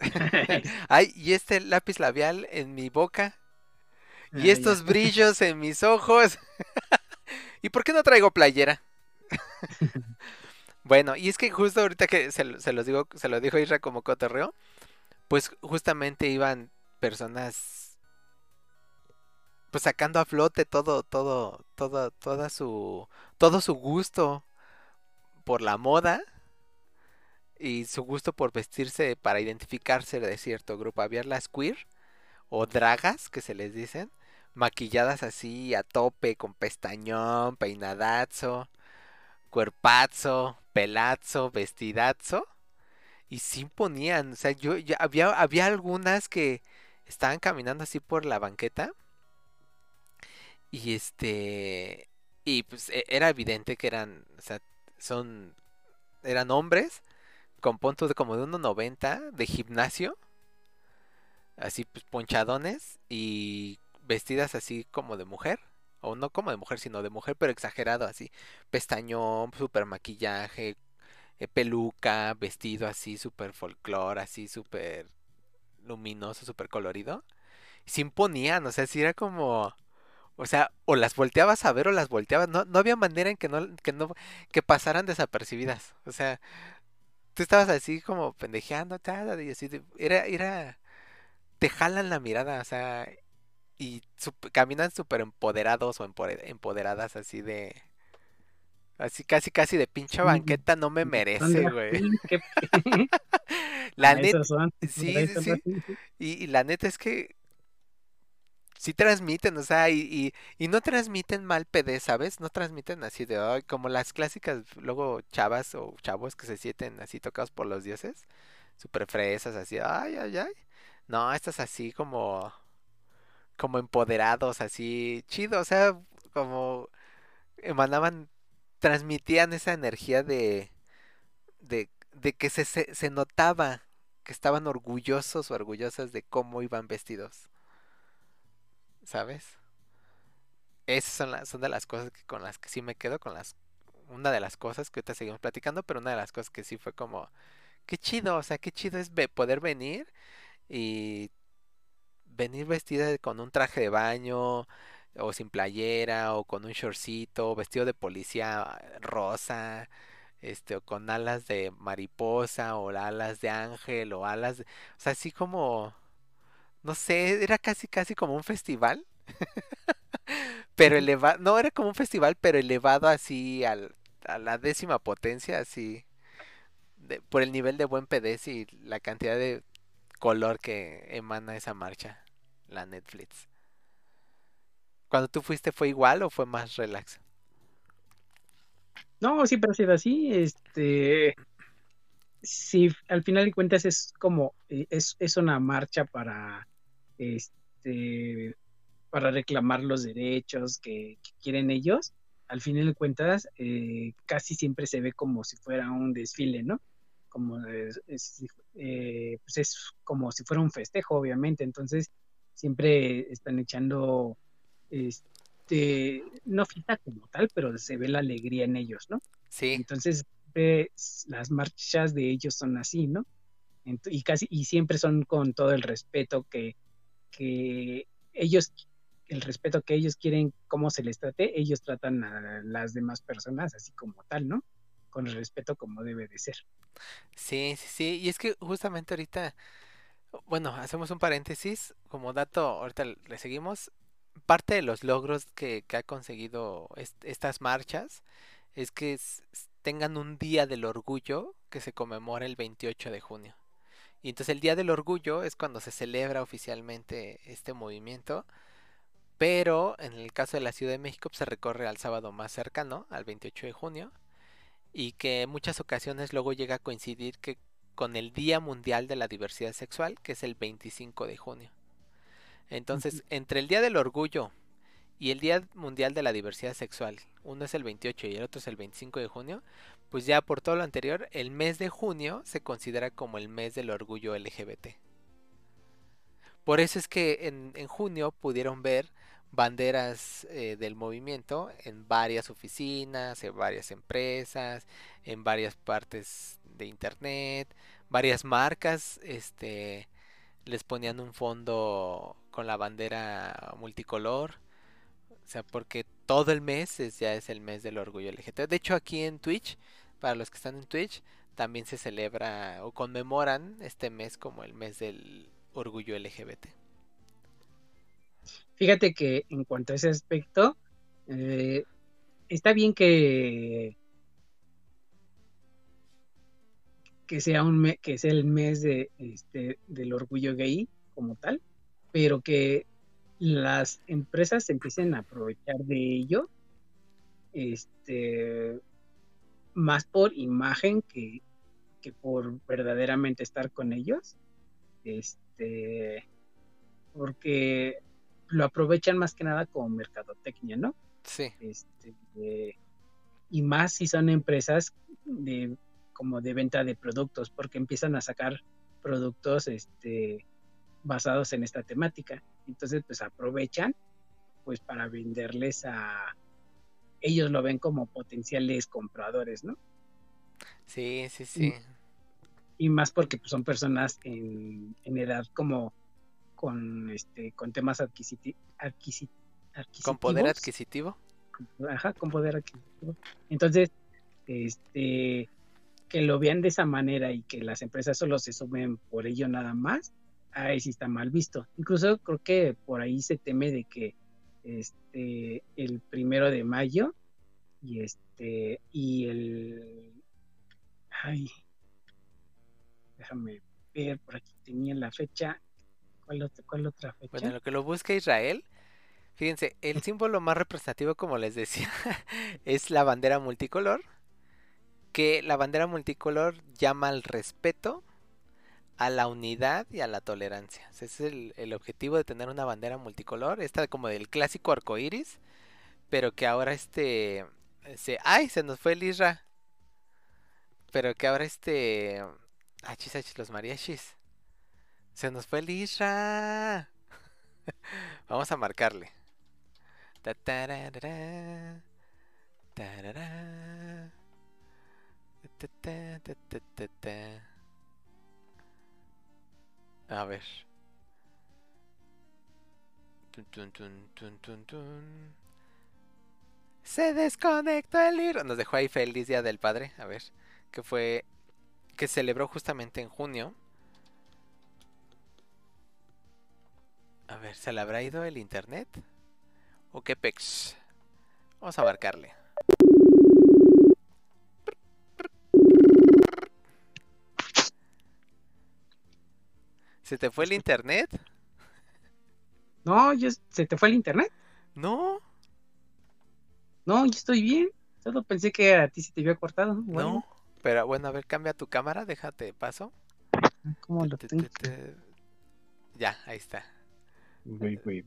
(laughs) Ay, ¿y este lápiz labial en mi boca? Ah, ¿Y ya. estos brillos en mis ojos? (laughs) ¿Y por qué no traigo playera? Bueno, y es que justo ahorita que se, se los digo, se lo dijo Isra como cotorreo, pues justamente iban personas pues sacando a flote todo, todo, todo, toda su, todo su gusto por la moda y su gusto por vestirse para identificarse de cierto grupo. Había las queer o dragas que se les dicen, maquilladas así a tope con pestañón, peinadazo, cuerpazo, pelazo, vestidazo y sí ponían, o sea, yo había había algunas que estaban caminando así por la banqueta y este y pues e- era evidente que eran, o sea, son eran hombres con puntos de como de 1.90 de gimnasio, así pues ponchadones y vestidas así como de mujer, o no como de mujer, sino de mujer, pero exagerado así, pestañón, super maquillaje, eh, peluca, vestido así, super folclore, así súper luminoso, súper colorido. Se imponían, o sea, si era como... O sea, o las volteabas a ver o las volteabas. No, no había manera en que no, que no, que pasaran desapercibidas. O sea, tú estabas así como pendejeando, y así, era, era, te jalan la mirada, o sea, y caminan súper empoderados o empoderadas así de, así casi casi de pinche Mm, banqueta no me merece, (laughs) güey. queen, ¿qué- (laughs) La neta, sí, sí, sí. Y, y la neta es que sí transmiten, o sea, y, y, y no transmiten mal PD, ¿sabes? No transmiten así de, como las clásicas, luego chavas o chavos que se sienten así tocados por los dioses, súper fresas, así, ay, ay, ay. No, estas así como, como empoderados, así, chido, o sea, como emanaban, transmitían esa energía de, de, de que se, se, se notaba que estaban orgullosos o orgullosas de cómo iban vestidos, ¿sabes? Esas son, las, son de las cosas que, con las que sí me quedo, con las, una de las cosas que ahorita seguimos platicando, pero una de las cosas que sí fue como, qué chido, o sea, qué chido es poder venir y venir vestida con un traje de baño o sin playera o con un shortcito, vestido de policía rosa, este o con alas de mariposa o alas de ángel o alas de, o sea, así como no sé, era casi casi como un festival, (laughs) pero elevado, no era como un festival, pero elevado así al, a la décima potencia, así de- por el nivel de buen pedez y la cantidad de color que emana esa marcha, la Netflix. Cuando tú fuiste fue igual o fue más relax? No, siempre ha sido así. Este, sí, al final de cuentas es como, eh, es, es una marcha para, este, para reclamar los derechos que, quieren ellos. Al final de cuentas, eh, casi siempre se ve como si fuera un desfile, ¿no? Como es, es, eh, pues es como si fuera un festejo, obviamente. Entonces, siempre están echando, este, no fiesta como tal, pero se ve la alegría en ellos, ¿no? Sí, Entonces, s- las marchas de ellos son así, ¿no? Ent- y casi, y siempre son con todo el respeto que, que ellos, el respeto que ellos quieren, cómo se les trate, ellos tratan a las demás personas así como tal, ¿no? Con el respeto como debe de ser. sí, sí, sí. Y es que justamente ahorita, bueno, hacemos un paréntesis, como dato, ahorita le seguimos. Parte de los logros que, ha conseguido est- estas marchas es que tengan un día del orgullo que se conmemora el 28 de junio. Y entonces el Día del Orgullo es cuando se celebra oficialmente este movimiento, pero en el caso de la Ciudad de México pues, se recorre al sábado más cercano, al 28 de junio, y que en muchas ocasiones luego llega a coincidir que con el Día Mundial de la Diversidad Sexual, que es el 25 de junio. Entonces, entre el Día del Orgullo y el Día Mundial de la Diversidad Sexual, uno es el 28 y el otro es el 25 de junio, pues ya por todo lo anterior, el mes de junio se considera como el mes del orgullo LGBT. Por eso es que en, en junio pudieron ver banderas eh, del movimiento en varias oficinas, en varias empresas, en varias partes de internet, varias marcas, este, les ponían un fondo con la bandera multicolor, o sea, porque todo el mes es, ya es el mes del orgullo LGBT. De hecho, aquí en Twitch, para los que están en Twitch, también se celebra o conmemoran este mes como el mes del orgullo LGBT. Fíjate que en cuanto a ese aspecto, eh, está bien que, que sea un me- que sea el mes de este del orgullo gay como tal, pero que las empresas empiecen a aprovechar de ello, este más por imagen que, que por verdaderamente estar con ellos, este porque lo aprovechan más que nada como mercadotecnia, ¿no? Sí, este, eh, y más si son empresas de como de venta de productos, porque empiezan a sacar productos este, basados en esta temática. Entonces, pues aprovechan pues para venderles a ellos lo ven como potenciales compradores, ¿no? sí, sí, sí. Y más porque pues, son personas en, en edad como con este con temas adquisiti- adquisi- Con poder adquisitivos. adquisitivo. Ajá, con poder adquisitivo. Entonces, este, que lo vean de esa manera y que las empresas solo se sumen por ello nada más, ahí sí está mal visto. Incluso creo que por ahí se teme de que este, el primero de mayo y este, y el, ay, déjame ver, por aquí tenía la fecha. ¿Cuál otra, cuál otra fecha? Bueno, en lo que lo busca Israel, fíjense, el símbolo más representativo, como les decía, (laughs) es la bandera multicolor, que la bandera multicolor llama al respeto, a la unidad y a la tolerancia. Ese es el, objetivo de tener una bandera multicolor, esta como del clásico arco iris, pero que ahora este se ay se nos fue el Isra. Pero que ahora este achis achis los mariachis. Se nos fue el Isra. (laughs) Vamos a marcarle. Ta, a ver Tun, tun, tun. Se desconectó el libro. Nos dejó ahí feliz Día del Padre. A ver. Que fue. Que celebró justamente en junio. A ver, ¿se le habrá ido el internet? ¿O qué pex? Vamos a marcarle. ¿Se te fue el internet? No, yo, ¿se te fue el internet? No, No, yo estoy bien. Solo pensé que a ti se te había cortado. no. Pero bueno, a ver, cambia tu cámara, déjate paso. ¿cómo lo Te- tengo? te- te- Ya, ahí está. Güey, güey.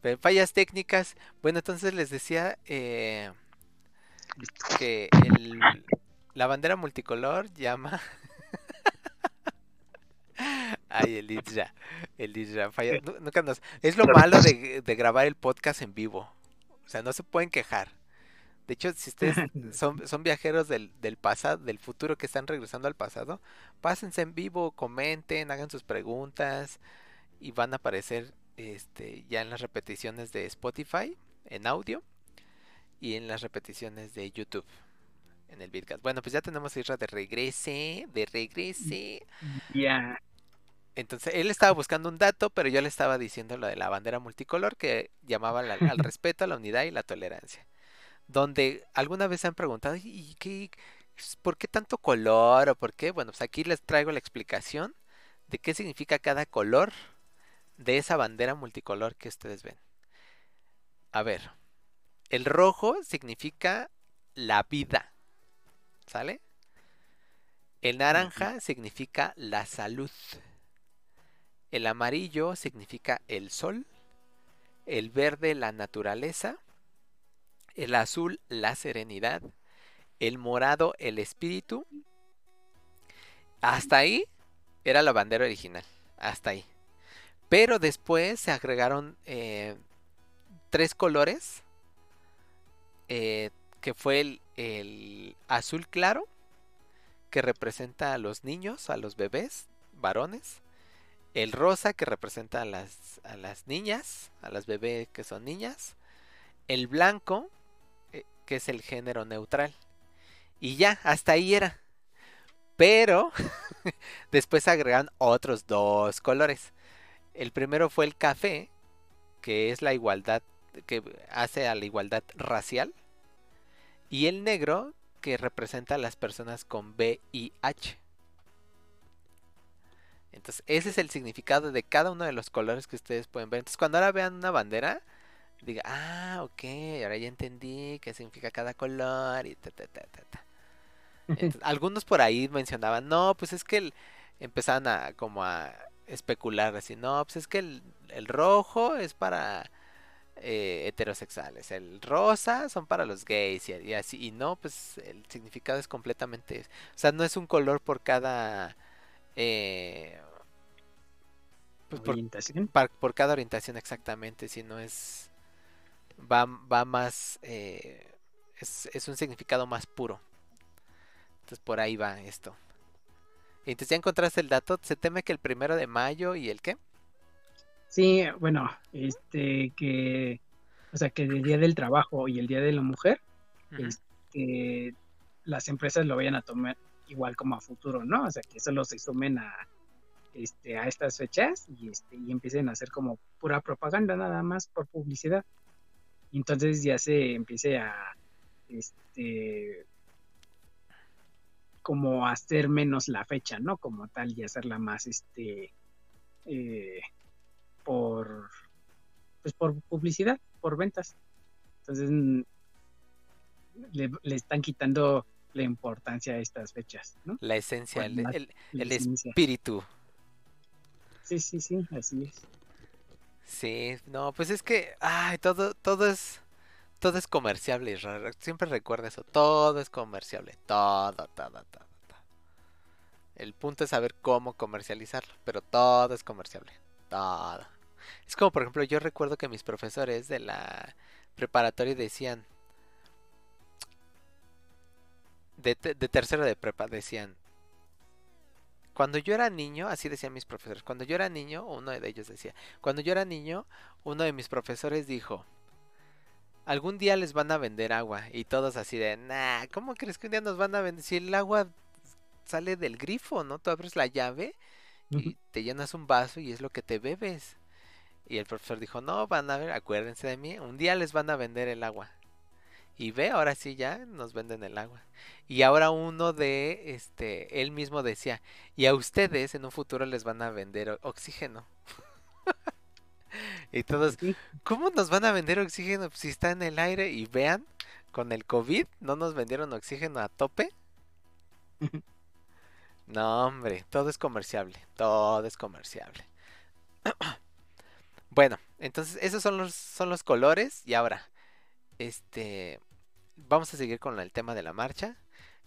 Pero fallas técnicas. Bueno, entonces les decía eh, que el, la bandera multicolor llama. Ay, el Isra. El Isra. falla- nu- Nunca nos... Es lo malo de, de grabar el podcast en vivo. O sea, no se pueden quejar. De hecho, si ustedes (laughs) son, son viajeros del, del pasado, del futuro que están regresando al pasado, pásense en vivo, comenten, hagan sus preguntas y van a aparecer este, ya en las repeticiones de Spotify en audio y en las repeticiones de YouTube en el Vidcast. Bueno, pues ya tenemos a Isra de regrese, de regrese. Ya. Entonces él estaba buscando un dato, pero yo le estaba diciendo lo de la bandera multicolor que llamaba la- al (laughs) respeto, a la unidad y la tolerancia. Donde alguna vez se han preguntado, ¿y qué, por qué tanto color o por qué? Bueno, pues aquí les traigo la explicación de qué significa cada color de esa bandera multicolor que ustedes ven. A ver, el rojo significa la vida, ¿sale? El naranja significa la salud. El amarillo significa el sol. El verde la naturaleza. El azul la serenidad. El morado el espíritu. Hasta ahí era la bandera original. Hasta ahí. Pero después se agregaron eh, tres colores. eh, que fue el, el azul claro. Que representa a los niños, a los bebés, varones el rosa que representa a las, a las niñas, a las bebés que son niñas, el blanco eh, que es el género neutral. Y ya, hasta ahí era. Pero (laughs) después agregan otros dos colores. El primero fue el café, que es la igualdad, que hace a la igualdad racial. Y el negro, que representa a las personas con VIH. Entonces, ese es el significado de cada uno de los colores que ustedes pueden ver. Entonces, cuando ahora vean una bandera, diga, ah, ok, ahora ya entendí qué significa cada color y ta, ta, ta, ta, ta. (laughs) Entonces, algunos por ahí mencionaban, no, pues es que el, empezaban a como a especular así, no, pues es que el, el rojo es para eh, heterosexuales, el rosa son para los gays y, y así, y no, pues el significado es completamente, o sea, no es un color por cada eh, pues por, Orientación. par- por cada orientación exactamente, sino es va, va más eh, es, es un significado más puro. Entonces por ahí va esto. Entonces ya encontraste el dato, se teme que el primero de mayo y el qué? Sí, bueno, este que, o sea, que el Día del Trabajo y el Día de la Mujer, Ujú. este, las empresas lo vayan a tomar igual como a futuro, ¿no? O sea, que solo se sumen a, este, a estas fechas y, este, y empiecen a hacer como pura propaganda nada más por publicidad. Y entonces ya se empiece a, este, como hacer menos la fecha, ¿no? Como tal y hacerla más, este, eh, por, pues por publicidad, por ventas. Entonces le, le están quitando la importancia a estas fechas, ¿no? La esencia, el, el- La el esencia. espíritu. Sí, sí, sí, así es. Sí, no, pues es que, ay, todo, todo es, todo es comerciable, Isra, Siempre recuerda eso, todo es comerciable, todo, todo, todo, todo. El punto es saber cómo comercializarlo, pero todo es comerciable, todo. Es como, por ejemplo, yo recuerdo que mis profesores de la preparatoria decían, de, de tercero de prepa, decían, cuando yo era niño, así decían mis profesores, cuando yo era niño, uno de ellos decía, cuando yo era niño, uno de mis profesores dijo, algún día les van a vender agua. Y todos así de, nah, ¿cómo crees que un día nos van a vender? Si el agua sale del grifo, ¿no? Tú abres la llave y te llenas un vaso y es lo que te bebes. Y el profesor dijo, no, van a ver, acuérdense de mí, un día les van a vender el agua. Y ve, ahora sí ya nos venden el agua. Y ahora uno de, este, él mismo decía, y a ustedes en un futuro les van a vender oxígeno. (laughs) y todos. ¿cómo nos van a vender oxígeno si está en el aire? Y vean, con el COVID no nos vendieron oxígeno a tope. (laughs) No, hombre, todo es comerciable, todo es comerciable. (clears throat) bueno, entonces esos son los, son los colores y ahora, este, vamos a seguir con el tema de la marcha.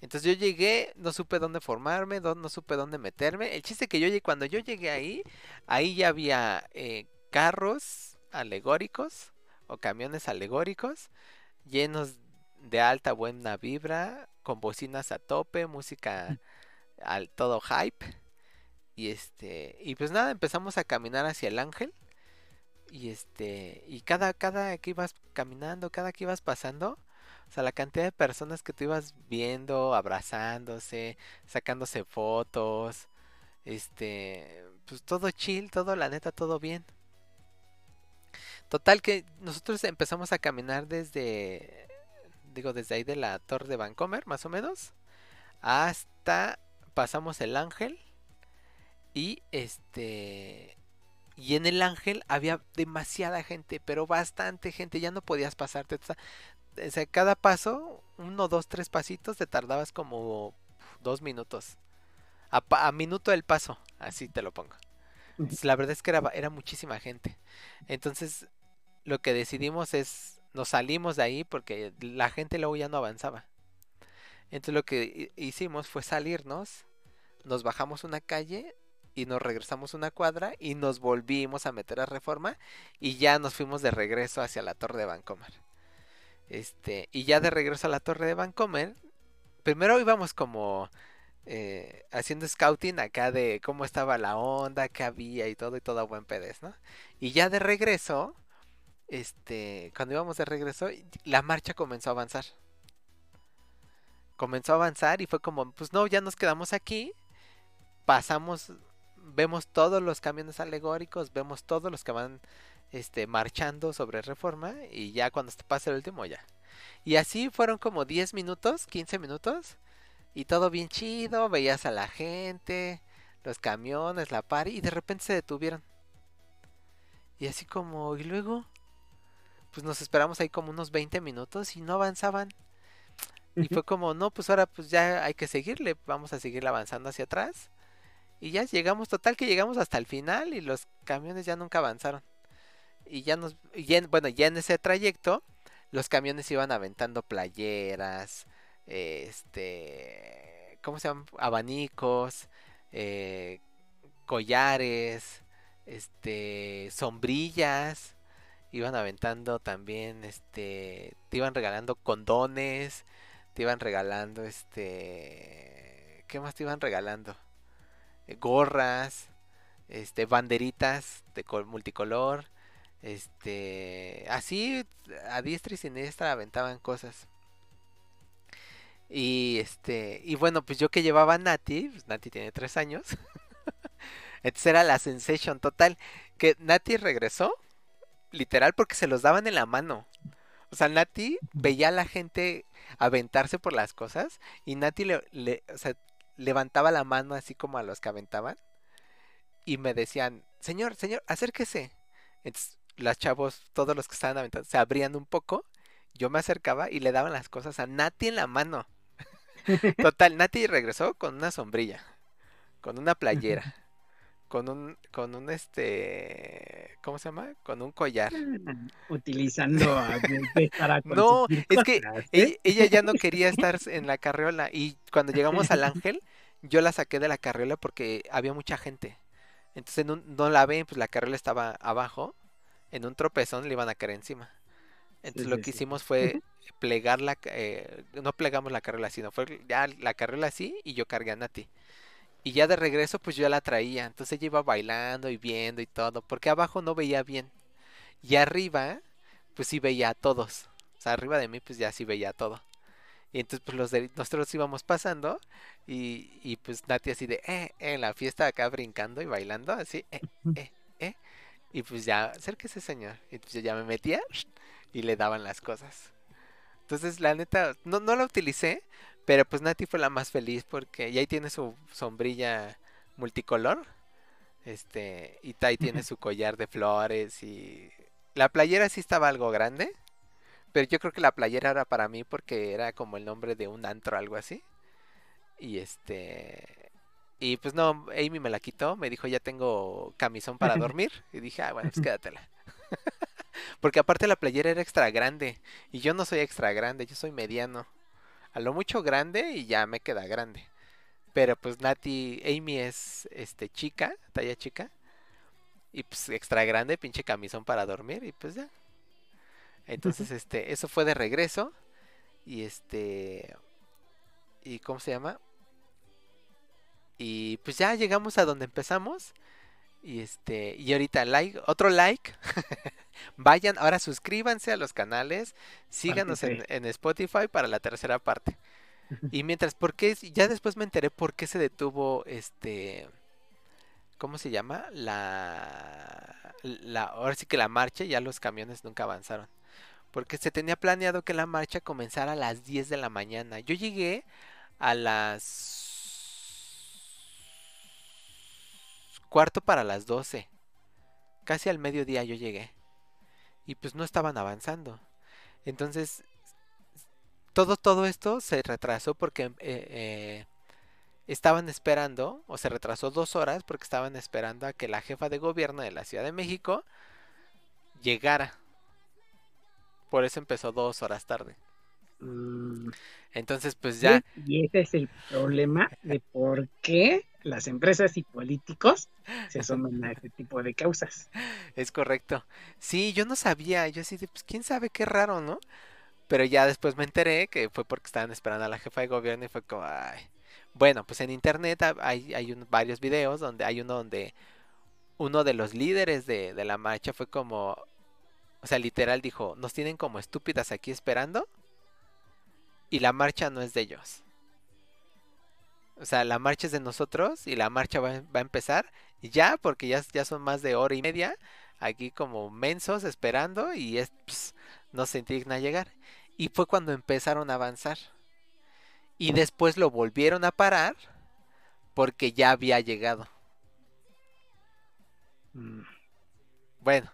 Entonces yo llegué, no supe dónde formarme, no supe dónde meterme. El chiste que yo llegué, cuando yo llegué ahí, ahí ya había eh, carros alegóricos o camiones alegóricos llenos de alta buena vibra, con bocinas a tope, música al todo hype. Y este, y pues nada, empezamos a caminar hacia el ángel. Y este, y cada, cada que ibas caminando, cada que ibas pasando, o sea, la cantidad de personas que tú ibas viendo, abrazándose, sacándose fotos, este, pues todo chill, todo, la neta, todo bien. Total que nosotros empezamos a caminar desde, digo, desde ahí de la torre de Vancomer, más o menos, hasta pasamos el ángel y este y en el ángel había demasiada gente, pero bastante gente, ya no podías pasarte. O sea, cada paso, uno, dos, tres pasitos, te tardabas como dos minutos. A, minuto el paso, así te lo pongo. Entonces, la verdad es que era, muchísima gente. Entonces, lo que decidimos es, nos salimos de ahí porque la gente luego ya no avanzaba. Entonces lo que hi- hicimos fue salirnos, nos bajamos una calle y nos regresamos una cuadra y nos volvimos a meter a Reforma y ya nos fuimos de regreso hacia la Torre de Vancomer. Este, y ya de regreso a la Torre de Vancomer, primero íbamos como eh, haciendo scouting acá de cómo estaba la onda, qué había y todo y todo a buen pedez, ¿no? Y ya de regreso, este, cuando íbamos de regreso, la marcha comenzó a avanzar. Comenzó a avanzar y fue como, pues no, ya nos quedamos aquí, pasamos, vemos todos los camiones alegóricos, vemos todos los que van este, marchando sobre reforma y ya cuando se pasa el último ya. Y así fueron como 10 minutos, 15 minutos y todo bien chido, veías a la gente, los camiones, la pari, y de repente se detuvieron. Y así como, y luego, pues nos esperamos ahí como unos 20 minutos y no avanzaban. Y fue como, no, pues ahora pues ya hay que seguirle, vamos a seguir avanzando hacia atrás. Y ya llegamos, total que llegamos hasta el final y los camiones ya nunca avanzaron. Y ya nos, bueno, ya en ese trayecto, los camiones iban aventando playeras, este, ¿cómo se llaman? Abanicos, eh, collares, este, sombrillas, iban aventando también, este, te iban regalando condones, te iban regalando, este, ¿qué más te iban regalando? Eh, gorras, este, banderitas de col- multicolor, este, así a diestra y siniestra aventaban cosas. Y este, y bueno, pues yo que llevaba a Nati, pues Nati tiene tres años. (laughs) Entonces era la sensation total. Que Nati regresó, literal, porque se los daban en la mano. O sea, Nati veía a la gente aventarse por las cosas y Nati le, levantaba la mano así como a los que aventaban y me decían, señor, señor, acérquese. Entonces, los chavos, todos los que estaban aventando, se abrían un poco. Yo me acercaba y le daban las cosas a Nati en la mano. (laughs) Total, Nati regresó con una sombrilla, con una playera, (laughs) con un, con un este, ¿cómo se llama? Con un collar. (laughs) Utilizando a para No, es que ¿eh? ella, ella ya no quería estar en la carriola y cuando llegamos al Ángel, yo la saqué de la carriola porque había mucha gente. Entonces no la ven, pues la carriola estaba abajo, en un tropezón le iban a caer encima. Entonces lo que sí. hicimos fue (laughs) plegar la, eh, no plegamos la carriola sino fue ya la carriola así y yo cargué a Nati. Y ya de regreso pues yo ya la traía, entonces ella iba bailando y viendo y todo, porque abajo no veía bien. Y arriba pues sí veía a todos. O sea, arriba de mí pues ya sí veía todo. Y entonces pues los de, nosotros íbamos pasando y, y pues Nati así de, eh, eh, en la fiesta acá brincando y bailando, así, eh, eh, eh. Y pues ya, acérquese señor. Y pues yo ya me metía y le daban las cosas. Entonces la neta, no, no la utilicé, pero pues Nati fue la más feliz porque y ahí tiene su sombrilla multicolor. Este, y ahí tiene su collar de flores y la playera sí estaba algo grande. Pero yo creo que la playera era para mí porque era como el nombre de un antro, algo así. Y este. Y pues no, Amy me la quitó, me dijo ya tengo camisón para (laughs) dormir. Y dije, ah, bueno, pues quédatela. (laughs) porque aparte la playera era extra grande. Y yo no soy extra grande, yo soy mediano. A lo mucho grande y ya me queda grande. Pero pues Nati, Amy es este chica, talla chica. Y pues extra grande, pinche camisón para dormir. Y pues ya. Entonces, este, eso fue de regreso. Y este. ¿Y cómo se llama? Y pues ya llegamos a donde empezamos. Y este. Y ahorita like, otro like. (laughs) Vayan, ahora suscríbanse a los canales. Síganos en, Spotify para la tercera parte. Y mientras, ¿por qué? Ya después me enteré por qué se detuvo este. ¿Cómo se llama? La. la ahora sí que la marcha, ya los camiones nunca avanzaron. Porque se tenía planeado que la marcha comenzara a las 10 de la mañana. Yo llegué a las cuarto para las 12. Casi al mediodía yo llegué. Y pues no estaban avanzando. Entonces, todo, todo esto se retrasó porque eh, eh, estaban esperando, o se retrasó dos horas porque estaban esperando a que la jefa de gobierno de la Ciudad de México llegara. Por eso empezó dos horas tarde. Mm, Entonces, pues ya, Y ese es el problema de por qué las empresas y políticos se (laughs) suman a este tipo de causas. es correcto. Sí, yo no sabía, yo así de, pues quién sabe qué raro, ¿no? Pero ya después me enteré que fue porque estaban esperando a la jefa de gobierno y fue como, ay. Bueno, pues en internet ha- hay, hay un- varios videos donde hay uno donde uno de los líderes de, de la marcha fue como, o sea, literal dijo, nos tienen como estúpidas aquí esperando y la marcha no es de ellos. O sea, la marcha es de nosotros y la marcha va, a- va a empezar ya porque ya, ya son más de hora y media aquí como mensos esperando y es, ps, no se indigna llegar. Y fue cuando empezaron a avanzar. Y después lo volvieron a parar porque ya había llegado. Mm, Bueno,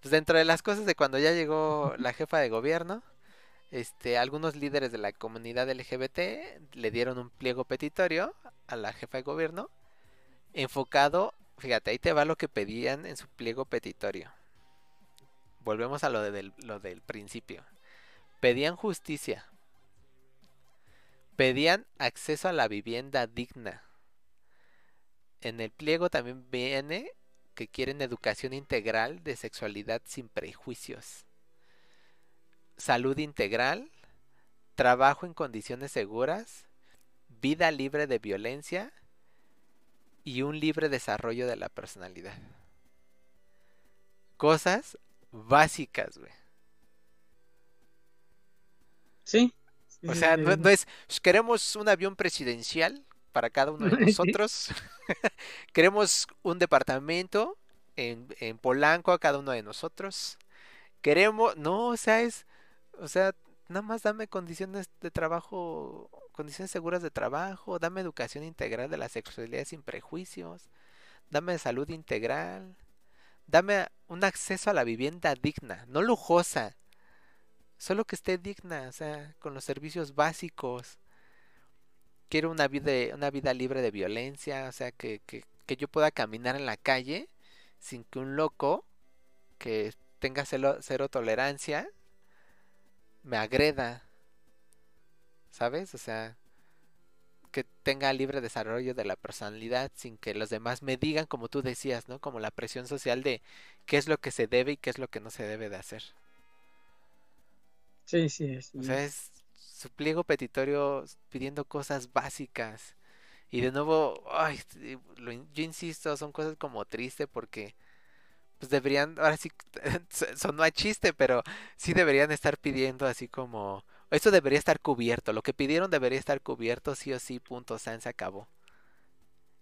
pues dentro de las cosas de cuando ya llegó la jefa de gobierno, este, algunos líderes de la comunidad LGBT le dieron un pliego petitorio a la jefa de gobierno enfocado, fíjate, ahí te va lo que pedían en su pliego petitorio. Volvemos a lo, de- lo del principio. Pedían justicia. Pedían acceso a la vivienda digna. En el pliego también viene que quieren educación integral de sexualidad sin prejuicios. Salud integral, trabajo en condiciones seguras, vida libre de violencia y un libre desarrollo de la personalidad. Cosas básicas, güey. Sí. O sea, no, es, "Pues, queremos un avión presidencial para cada uno de (laughs) nosotros. (laughs) queremos un departamento en, en Polanco a cada uno de nosotros. Queremos, no, o sea, es, o sea, nada más dame condiciones de trabajo, condiciones seguras de trabajo, dame educación integral de la sexualidad sin prejuicios, dame salud integral, dame un acceso a la vivienda digna, no lujosa, solo que esté digna, o sea, con los servicios básicos. Quiero una vida, una vida libre de violencia, o sea, que, que, que yo pueda caminar en la calle sin que un loco que tenga cero tolerancia me agreda. ¿Sabes? O sea, que tenga libre desarrollo de la personalidad sin que los demás me digan, como tú decías, ¿no? Como la presión social de qué es lo que se debe y qué es lo que no se debe de hacer. Sí, sí, sí. O sea, es su pliego petitorio pidiendo cosas básicas. Y de nuevo, ay, yo insisto, son cosas como triste porque pues deberían, ahora sí, (laughs) sonó a chiste, pero sí deberían estar pidiendo así como, esto debería estar cubierto, lo que pidieron debería estar cubierto, sí o sí, punto, san, se acabó.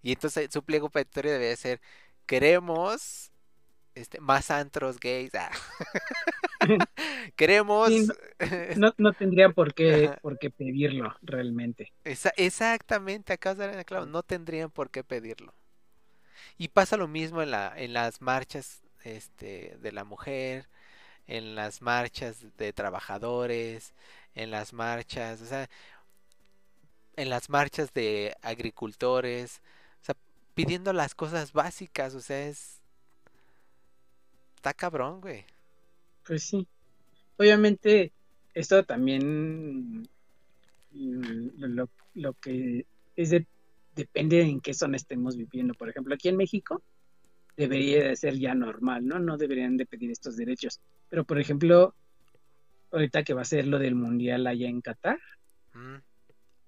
Y entonces su pliego petitorio debería ser, queremos este, más antros gays, ah. (laughs) (laughs) queremos... Sí, No, no tendría por qué, por qué pedirlo realmente. Esa- exactamente, acabas de dar en el clavo, no tendrían por qué pedirlo. Y pasa lo mismo en la, en las marchas este, de la mujer, en las marchas de trabajadores, en las marchas, o sea, en las marchas de agricultores, o sea, pidiendo las cosas básicas, o sea, es... Está cabrón, güey. Pues sí. Obviamente, esto también mm, lo, lo que es de- depende en qué zona estemos viviendo. Por ejemplo, aquí en México debería de ser ya normal, ¿no? No deberían de pedir estos derechos. Pero, por ejemplo, ahorita que va a ser lo del mundial allá en Qatar, Mm,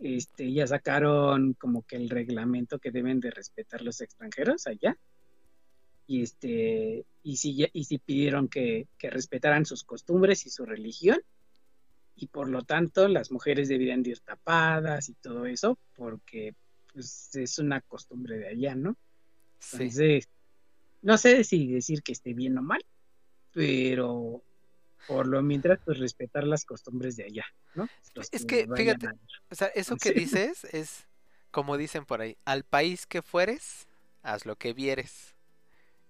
este, ya sacaron como que el reglamento que deben de respetar los extranjeros allá. Y este, y si, ya- y si pidieron que, que respetaran sus costumbres y su religión, y por lo tanto las mujeres deberían de ir tapadas y todo eso, porque pues, es una costumbre de allá, ¿no? sí. No sé si decir que esté bien o mal, pero por lo mientras, pues respetar las costumbres de allá, ¿no? Los Es que, fíjate, a- O sea, eso que (laughs) dices es, como dicen por ahí, al país que fueres, haz lo que vieres.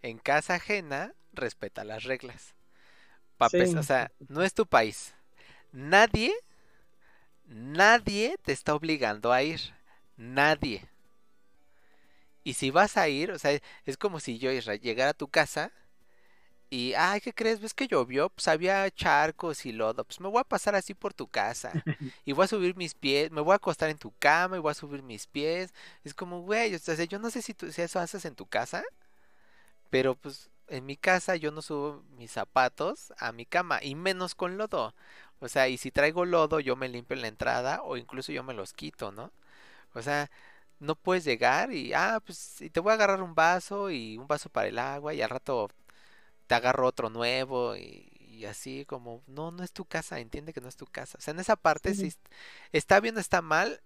En casa ajena, respeta las reglas. Pa' Sí, pes- o sea, no es tu país. Nadie, nadie te está obligando a ir. Nadie. Y si vas a ir, o sea, es como si yo, llegara a tu casa y, ay, ¿qué crees? ¿Ves que llovió? Pues había charcos y lodo. Pues me voy a pasar así por tu casa. (laughs) Y voy a subir mis pies, me voy a acostar en tu cama y voy a subir mis pies. Es como, güey, o sea, yo no sé si, tú, si eso haces en tu casa, pero pues en mi casa yo no subo mis zapatos a mi cama y menos con lodo. O sea, y si traigo lodo, yo me limpio en la entrada o incluso yo me los quito, ¿no? O sea, no puedes llegar y, ah, pues y te voy a agarrar un vaso y un vaso para el agua y al rato te agarro otro nuevo y, y así como, no, no es tu casa, entiende que no es tu casa. O sea, en esa parte Sí. est- está bien o está mal.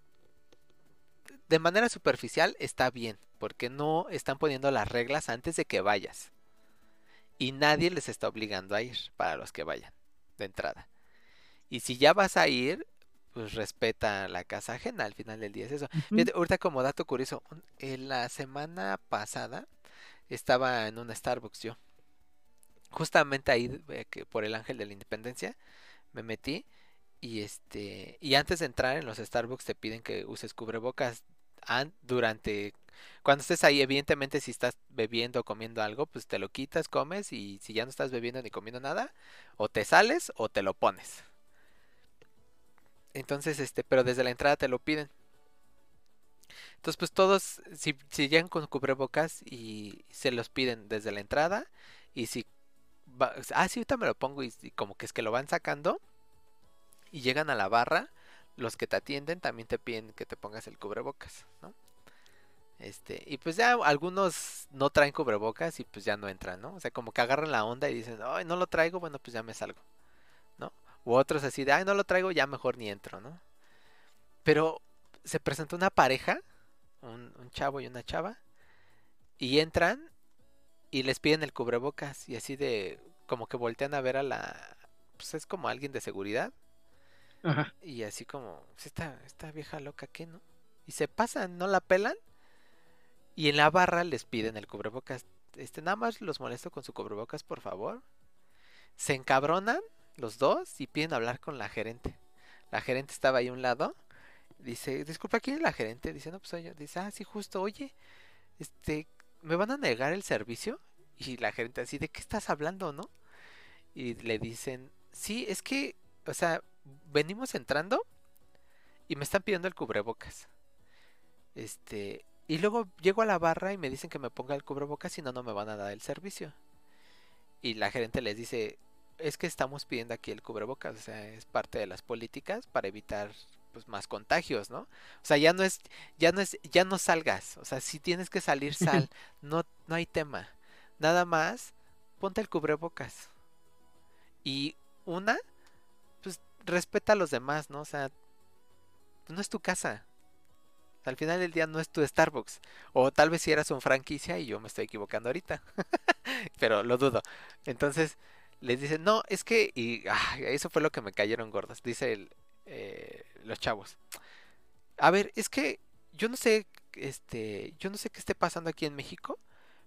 De manera superficial está bien, porque no están poniendo las reglas antes de que vayas. Y nadie les está obligando a ir para los que vayan, de entrada. Y si ya vas a ir, pues respeta la casa ajena, al final del día es eso. Fíjate, ahorita como dato curioso, en la semana pasada estaba en un Starbucks yo. Justamente ahí eh, que por el Ángel de la Independencia me metí y este y antes de entrar en los Starbucks te piden que uses cubrebocas an- durante cuando estés ahí, evidentemente si estás bebiendo o comiendo algo, pues te lo quitas, comes y si ya no estás bebiendo ni comiendo nada, o te sales o te lo pones. Entonces, este, pero desde la entrada te lo piden. Entonces, pues todos, si, si llegan con cubrebocas y se los piden desde la entrada, y si, va- ah, sí, ahorita me lo pongo, y, y como que es que lo van sacando, y llegan a la barra, los que te atienden también te piden que te pongas el cubrebocas, ¿no? Este, y pues ya algunos no traen cubrebocas y pues ya no entran, ¿no? O sea, como que agarran la onda y dicen, ay, no lo traigo, bueno, pues ya me salgo. U otros así de, ay, no lo traigo, ya mejor ni entro, ¿no? Pero se presentó una pareja, un, un chavo y una chava, y entran y les piden el cubrebocas y así de, como que voltean a ver a la, pues es como alguien de seguridad Ajá. y así como, "Pues esta, esta vieja loca, ¿qué no? Y se pasan, no la pelan. Y en la barra les piden el cubrebocas. Este, nada más los molesto con su cubrebocas, por favor. Se encabronan los dos y piden hablar con la gerente. La gerente estaba ahí a un lado. Dice, disculpa, ¿quién es la gerente? Dice, no, pues soy yo. Dice, ah, sí, justo, oye, este, ¿me van a negar el servicio? Y la gerente así, ¿de qué estás hablando, no? Y le dicen, sí, es que, o sea, venimos entrando y me están pidiendo el cubrebocas. Este, y luego llego a la barra y me dicen que me ponga el cubrebocas, si no, no me van a dar el servicio. Y la gerente les dice, es que estamos pidiendo aquí el cubrebocas, o sea, es parte de las políticas para evitar pues más contagios, ¿no? O sea, ya no es, ya no es, ya no salgas, o sea, si tienes que salir, (laughs) sal, no, no hay tema. Nada más, ponte el cubrebocas. Y una, pues respeta a los demás, ¿no? O sea, no es tu casa. Al final del día no es tu Starbucks. O tal vez si eras un franquicia y yo me estoy equivocando ahorita. (laughs) Pero lo dudo. Entonces les dicen, no, es que... Y ah, eso fue lo que me cayeron gordas. Dice el, eh, los chavos. A ver, es que yo no sé, este, yo no sé qué esté pasando aquí en México,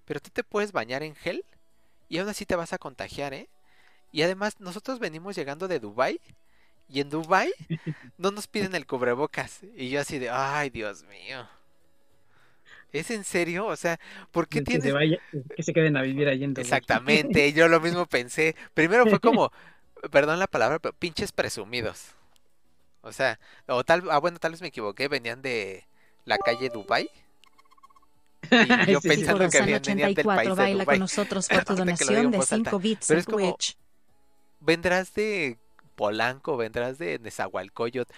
pero tú te puedes bañar en gel y aún así te vas a contagiar, ¿eh? Y además nosotros venimos llegando de Dubai y en Dubai (laughs) no nos piden el cubrebocas y yo así de, ay, Dios mío. ¿Es en serio? O sea, ¿por qué Que tienes se vaya, que se queden a vivir allí en. Exactamente, yo lo mismo pensé. Primero fue (laughs) como, perdón la palabra, pero pinches presumidos. O sea, o tal, ah, bueno, tal vez me equivoqué, venían de la calle Dubai. Y (laughs) yo Sí, sí, pensando que venían, venían del país 84 de baila con nosotros (laughs) por tu donación de voz alta. 5 bits Pero en es como- Twitch. Vendrás de Polanco, vendrás de Nezahualcóyotl.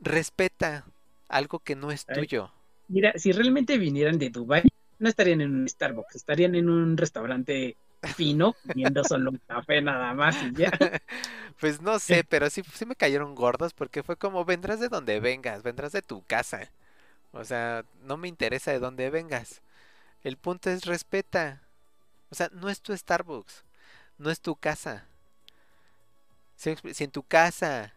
Respeta algo que no es tuyo. Mira, si realmente vinieran de Dubai, no estarían en un Starbucks, estarían en un restaurante fino, viendo solo un café nada más y ya. (laughs) Pues no sé, pero sí, sí me cayeron gordos porque fue como vendrás de donde vengas, vendrás de tu casa. O sea, no me interesa de dónde vengas. El punto es respeta. O sea, no es tu Starbucks, no es tu casa. Si en tu casa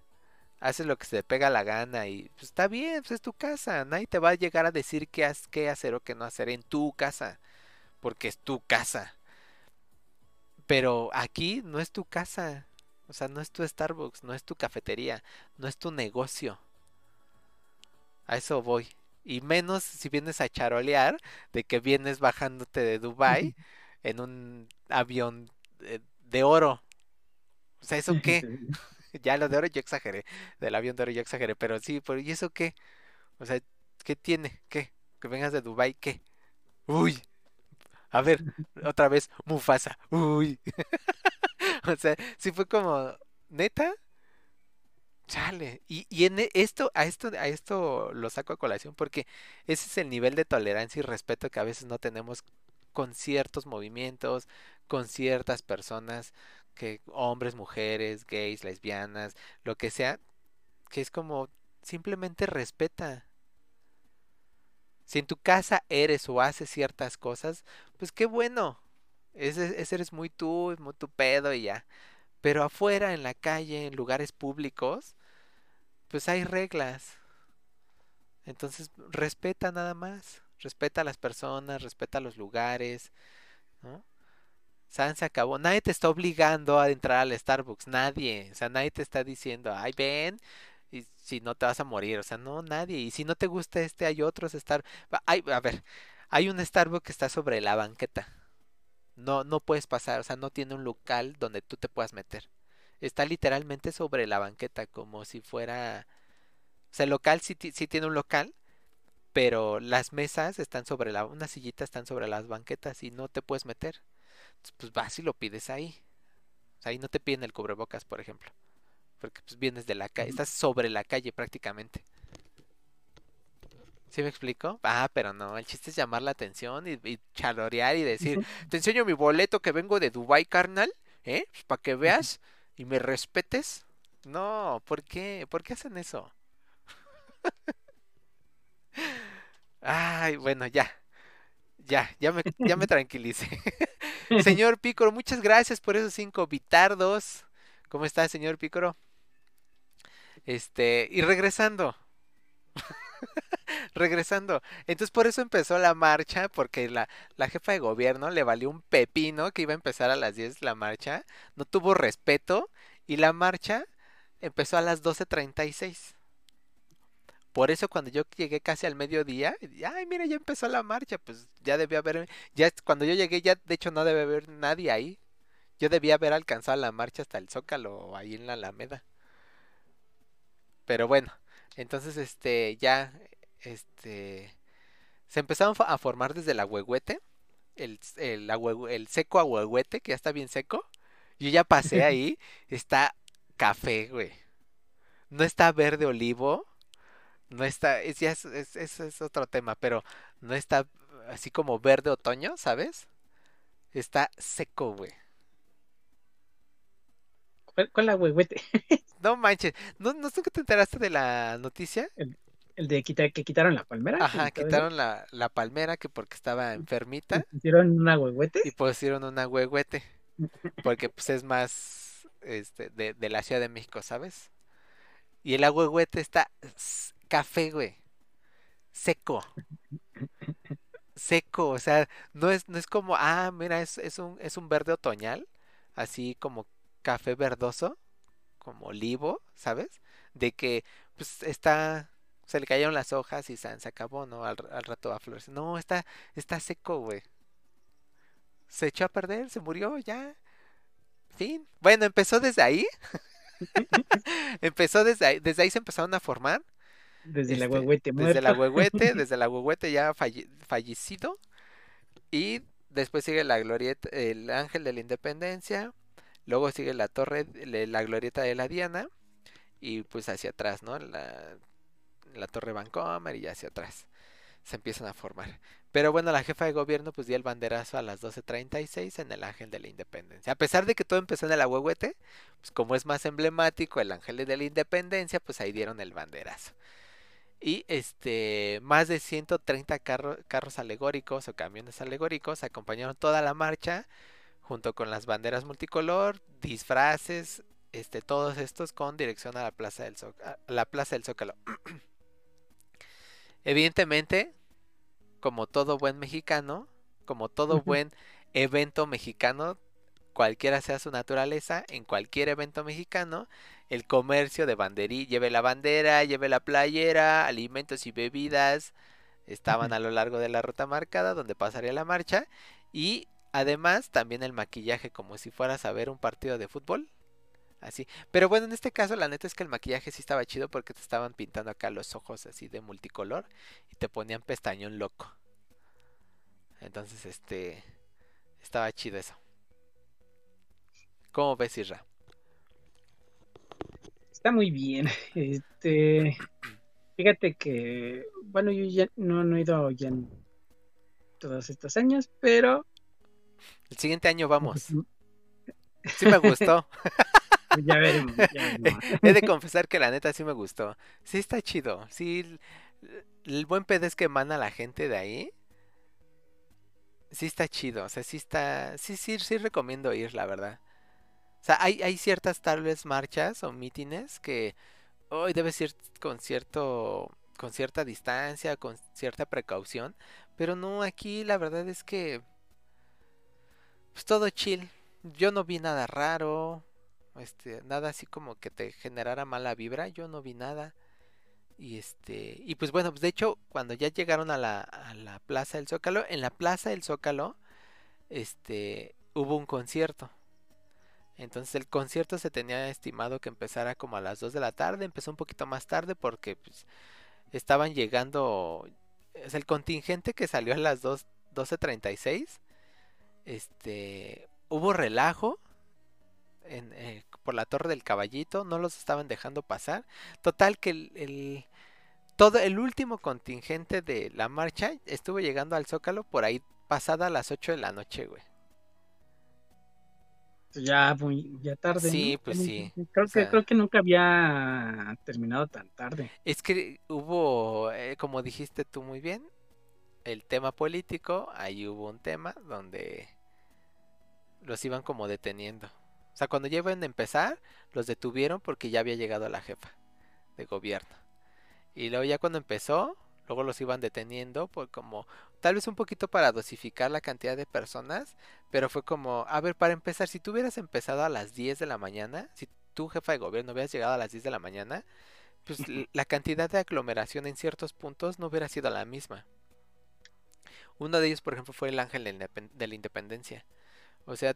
haces lo que se te pega la gana y pues está bien, pues es tu casa. Nadie te va a llegar a decir qué, has- qué hacer o qué no hacer en tu casa, porque es tu casa. Pero aquí no es tu casa. O sea, no es tu Starbucks, no es tu cafetería, no es tu negocio. A eso voy. Y menos si vienes a charolear de que vienes bajándote de Dubai (laughs) en un avión eh, de oro. O sea, ¿eso qué? Ya lo de oro yo exageré. Del avión de oro yo exageré. Pero sí, pero ¿y eso qué? O sea, ¿qué tiene? ¿Qué? Que vengas de Dubai, ¿qué? Uy. A ver, (laughs) otra vez, Mufasa. Uy. (laughs) O sea, sí fue como, neta. Chale. Y, y en e- esto, a esto, a esto lo saco a colación porque ese es el nivel de tolerancia y respeto que a veces no tenemos con ciertos movimientos, con ciertas personas, que hombres, mujeres, gays, lesbianas, lo que sea, que es como simplemente respeta. Si en tu casa eres o haces ciertas cosas, pues qué bueno. Ese, eres muy tú, es muy tu pedo y ya. Pero afuera, en la calle, en lugares públicos, pues hay reglas. Entonces, respeta nada más. Respeta a las personas, respeta los lugares, ¿no? San se acabó. Nadie te está obligando a entrar al Starbucks. Nadie. O sea, nadie te está diciendo, ay, ven. Y si no te vas a morir. O sea, no, nadie. Y si no te gusta este, hay otros Starbucks. Hay, a ver, hay un Starbucks que está sobre la banqueta. No, no puedes pasar. O sea, no tiene un local donde tú te puedas meter. Está literalmente sobre la banqueta, como si fuera. O sea, el local sí, sí tiene un local, pero las mesas están sobre la, unas sillitas están sobre las banquetas y no te puedes meter. Pues vas y lo pides ahí. O sea, ahí no te piden el cubrebocas, por ejemplo. Porque pues vienes de la calle, estás sobre la calle prácticamente. ¿Sí me explico? Ah, pero no, el chiste es llamar la atención y, y chalorear y decir, te enseño mi boleto que vengo de Dubai, carnal, ¿eh? Pues, para que veas y me respetes. No, ¿por qué? ¿Por qué hacen eso? (laughs) Ay, bueno, ya. Ya, ya me, ya me (laughs) tranquilicé. (laughs) señor Pícoro, muchas gracias por esos cinco bitardos. ¿Cómo está, señor Pícoro? Este, y regresando. (laughs) regresando. Entonces por eso empezó la marcha, porque la, la, jefa de gobierno le valió un pepino que iba a empezar a las 10 la marcha. No tuvo respeto y la marcha empezó a las 12.36. Por eso cuando yo llegué casi al mediodía, ay, mira, ya empezó la marcha, pues ya debía haber, ya cuando yo llegué ya de hecho no debe haber nadie ahí. Yo debía haber alcanzado la marcha hasta el Zócalo ahí en la Alameda. Pero bueno, entonces este ya este se empezaron a formar desde el, el, el seco ahuehuete, que ya está bien seco. Yo ya pasé (laughs) ahí, está café, güey. No está verde olivo, no está, es, ya es, es, es, otro tema, pero no está así como verde otoño, ¿sabes? Está seco, güey. ¿Cuál, cuál la huehuete? (laughs) no manches, ¿no, ¿no que te enteraste de la noticia? El, el de quitar, que quitaron la palmera. Ajá, quitaron la, la, palmera que porque estaba enfermita. Pusieron una huehuete. Y pusieron una huehuete. Porque pues es más este, de, de la Ciudad de México, ¿sabes? Y el agüehuete está café, güey. Seco. Seco, o sea, no es, no es como, ah, mira, es, es, un, es un verde otoñal, así como café verdoso, como olivo, ¿sabes? De que, pues, está, se le cayeron las hojas y se, acabó, ¿no? Al, al rato va a florecer. No, está, está seco, güey. Se echó a perder, se murió, ya. Fin. Bueno, empezó desde ahí. (laughs) empezó desde ahí, desde ahí se empezaron a formar desde este, la huehuete Desde la (laughs) huehuete, desde la huehuete ya falle, fallecido. Y después sigue la glorieta, el ángel de la independencia. Luego sigue la torre, la glorieta de la Diana. Y pues hacia atrás, ¿no? La, la torre Vancomer y hacia atrás. Se empiezan a formar. Pero bueno, la jefa de gobierno pues dio el banderazo a las 12.36 en el Ángel de la Independencia. A pesar de que todo empezó en el Agüehuete, pues como es más emblemático el Ángel de la Independencia, pues ahí dieron el banderazo y este más de 130 carros alegóricos o camiones alegóricos acompañaron toda la marcha junto con las banderas multicolor, disfraces, este todos estos con dirección a la Plaza del Zócalo, la Plaza del Zócalo. (clears throat) Evidentemente, como todo buen mexicano, como todo buen evento mexicano, cualquiera sea su naturaleza, en cualquier evento mexicano, el comercio de banderí, lleve la bandera, lleve la playera, alimentos y bebidas, estaban a lo largo de la ruta marcada donde pasaría la marcha y además también el maquillaje como si fueras a ver un partido de fútbol. Así. Pero bueno, en este caso la neta es que el maquillaje sí estaba chido porque te estaban pintando acá los ojos así de multicolor y te ponían pestañón loco. Entonces, este estaba chido eso. ¿Cómo ves, Isra? Está muy bien. (laughs) Este, fíjate que, bueno, yo ya no, he ido ya en todos estos años, pero... El siguiente año vamos. Sí me gustó. (laughs) ya veremos. (laughs) He de confesar que la neta sí me gustó. Sí está chido. Sí, el buen pedo es que emana la gente de ahí. Sí está chido. O sea, sí está... Sí, sí, sí recomiendo ir, la verdad. O sea, hay, ciertas tal vez marchas o mítines que hoy debes ir con cierto con cierta distancia, con cierta precaución, pero no aquí la verdad es que pues todo chill. Yo no vi nada raro, este, nada así como que te generara mala vibra, yo no vi nada. Y este, y pues bueno, pues de hecho, cuando ya llegaron a la, a la Plaza del Zócalo, en la Plaza del Zócalo, este, hubo un concierto. Entonces el concierto se tenía estimado que empezara como a las 2 de la tarde, empezó un poquito más tarde porque pues, estaban llegando, es el contingente que salió a las 2, 12.36, este, hubo relajo en, eh, por la Torre del Caballito, no los estaban dejando pasar. Total que el, el- todo el último contingente de la marcha estuvo llegando al Zócalo por ahí pasada las 8 de la noche, güey. Ya muy, ya tarde. Sí, ¿no? pues sí. Creo O que, creo que nunca había terminado tan tarde. Es que hubo, eh, como dijiste tú muy bien, el tema político, ahí hubo un tema donde los iban como deteniendo. O sea, cuando ya iban a empezar, los detuvieron porque ya había llegado la jefa de gobierno. Y luego ya cuando empezó, luego los iban deteniendo por como, tal vez un poquito para dosificar la cantidad de personas, pero fue como, a ver, para empezar, si tú hubieras empezado a las 10 de la mañana, si tú jefa de gobierno hubieras llegado a las 10 de la mañana, pues la cantidad de aglomeración en ciertos puntos no hubiera sido la misma. Uno de ellos, por ejemplo, fue el Ángel de la Indepen- de la Independencia. O sea,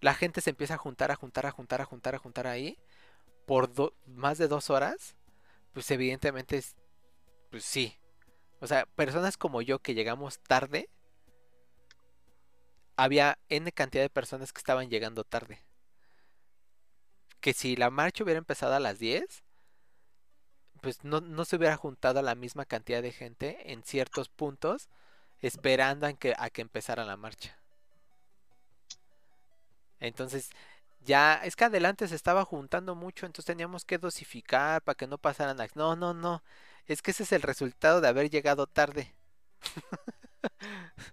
la gente se empieza a juntar, a juntar, a juntar, a juntar, a juntar ahí por do- más de dos horas. Pues evidentemente es, pues sí. O sea, personas como yo que llegamos tarde, había N cantidad de personas que estaban llegando tarde. Que si la marcha hubiera empezado a las 10, pues no, no se hubiera juntado la misma cantidad de gente en ciertos puntos esperando a que, a que empezara la marcha. Entonces, ya es que adelante se estaba juntando mucho, entonces teníamos que dosificar para que no pasaran. No, no, no. Es que ese es el resultado de haber llegado tarde.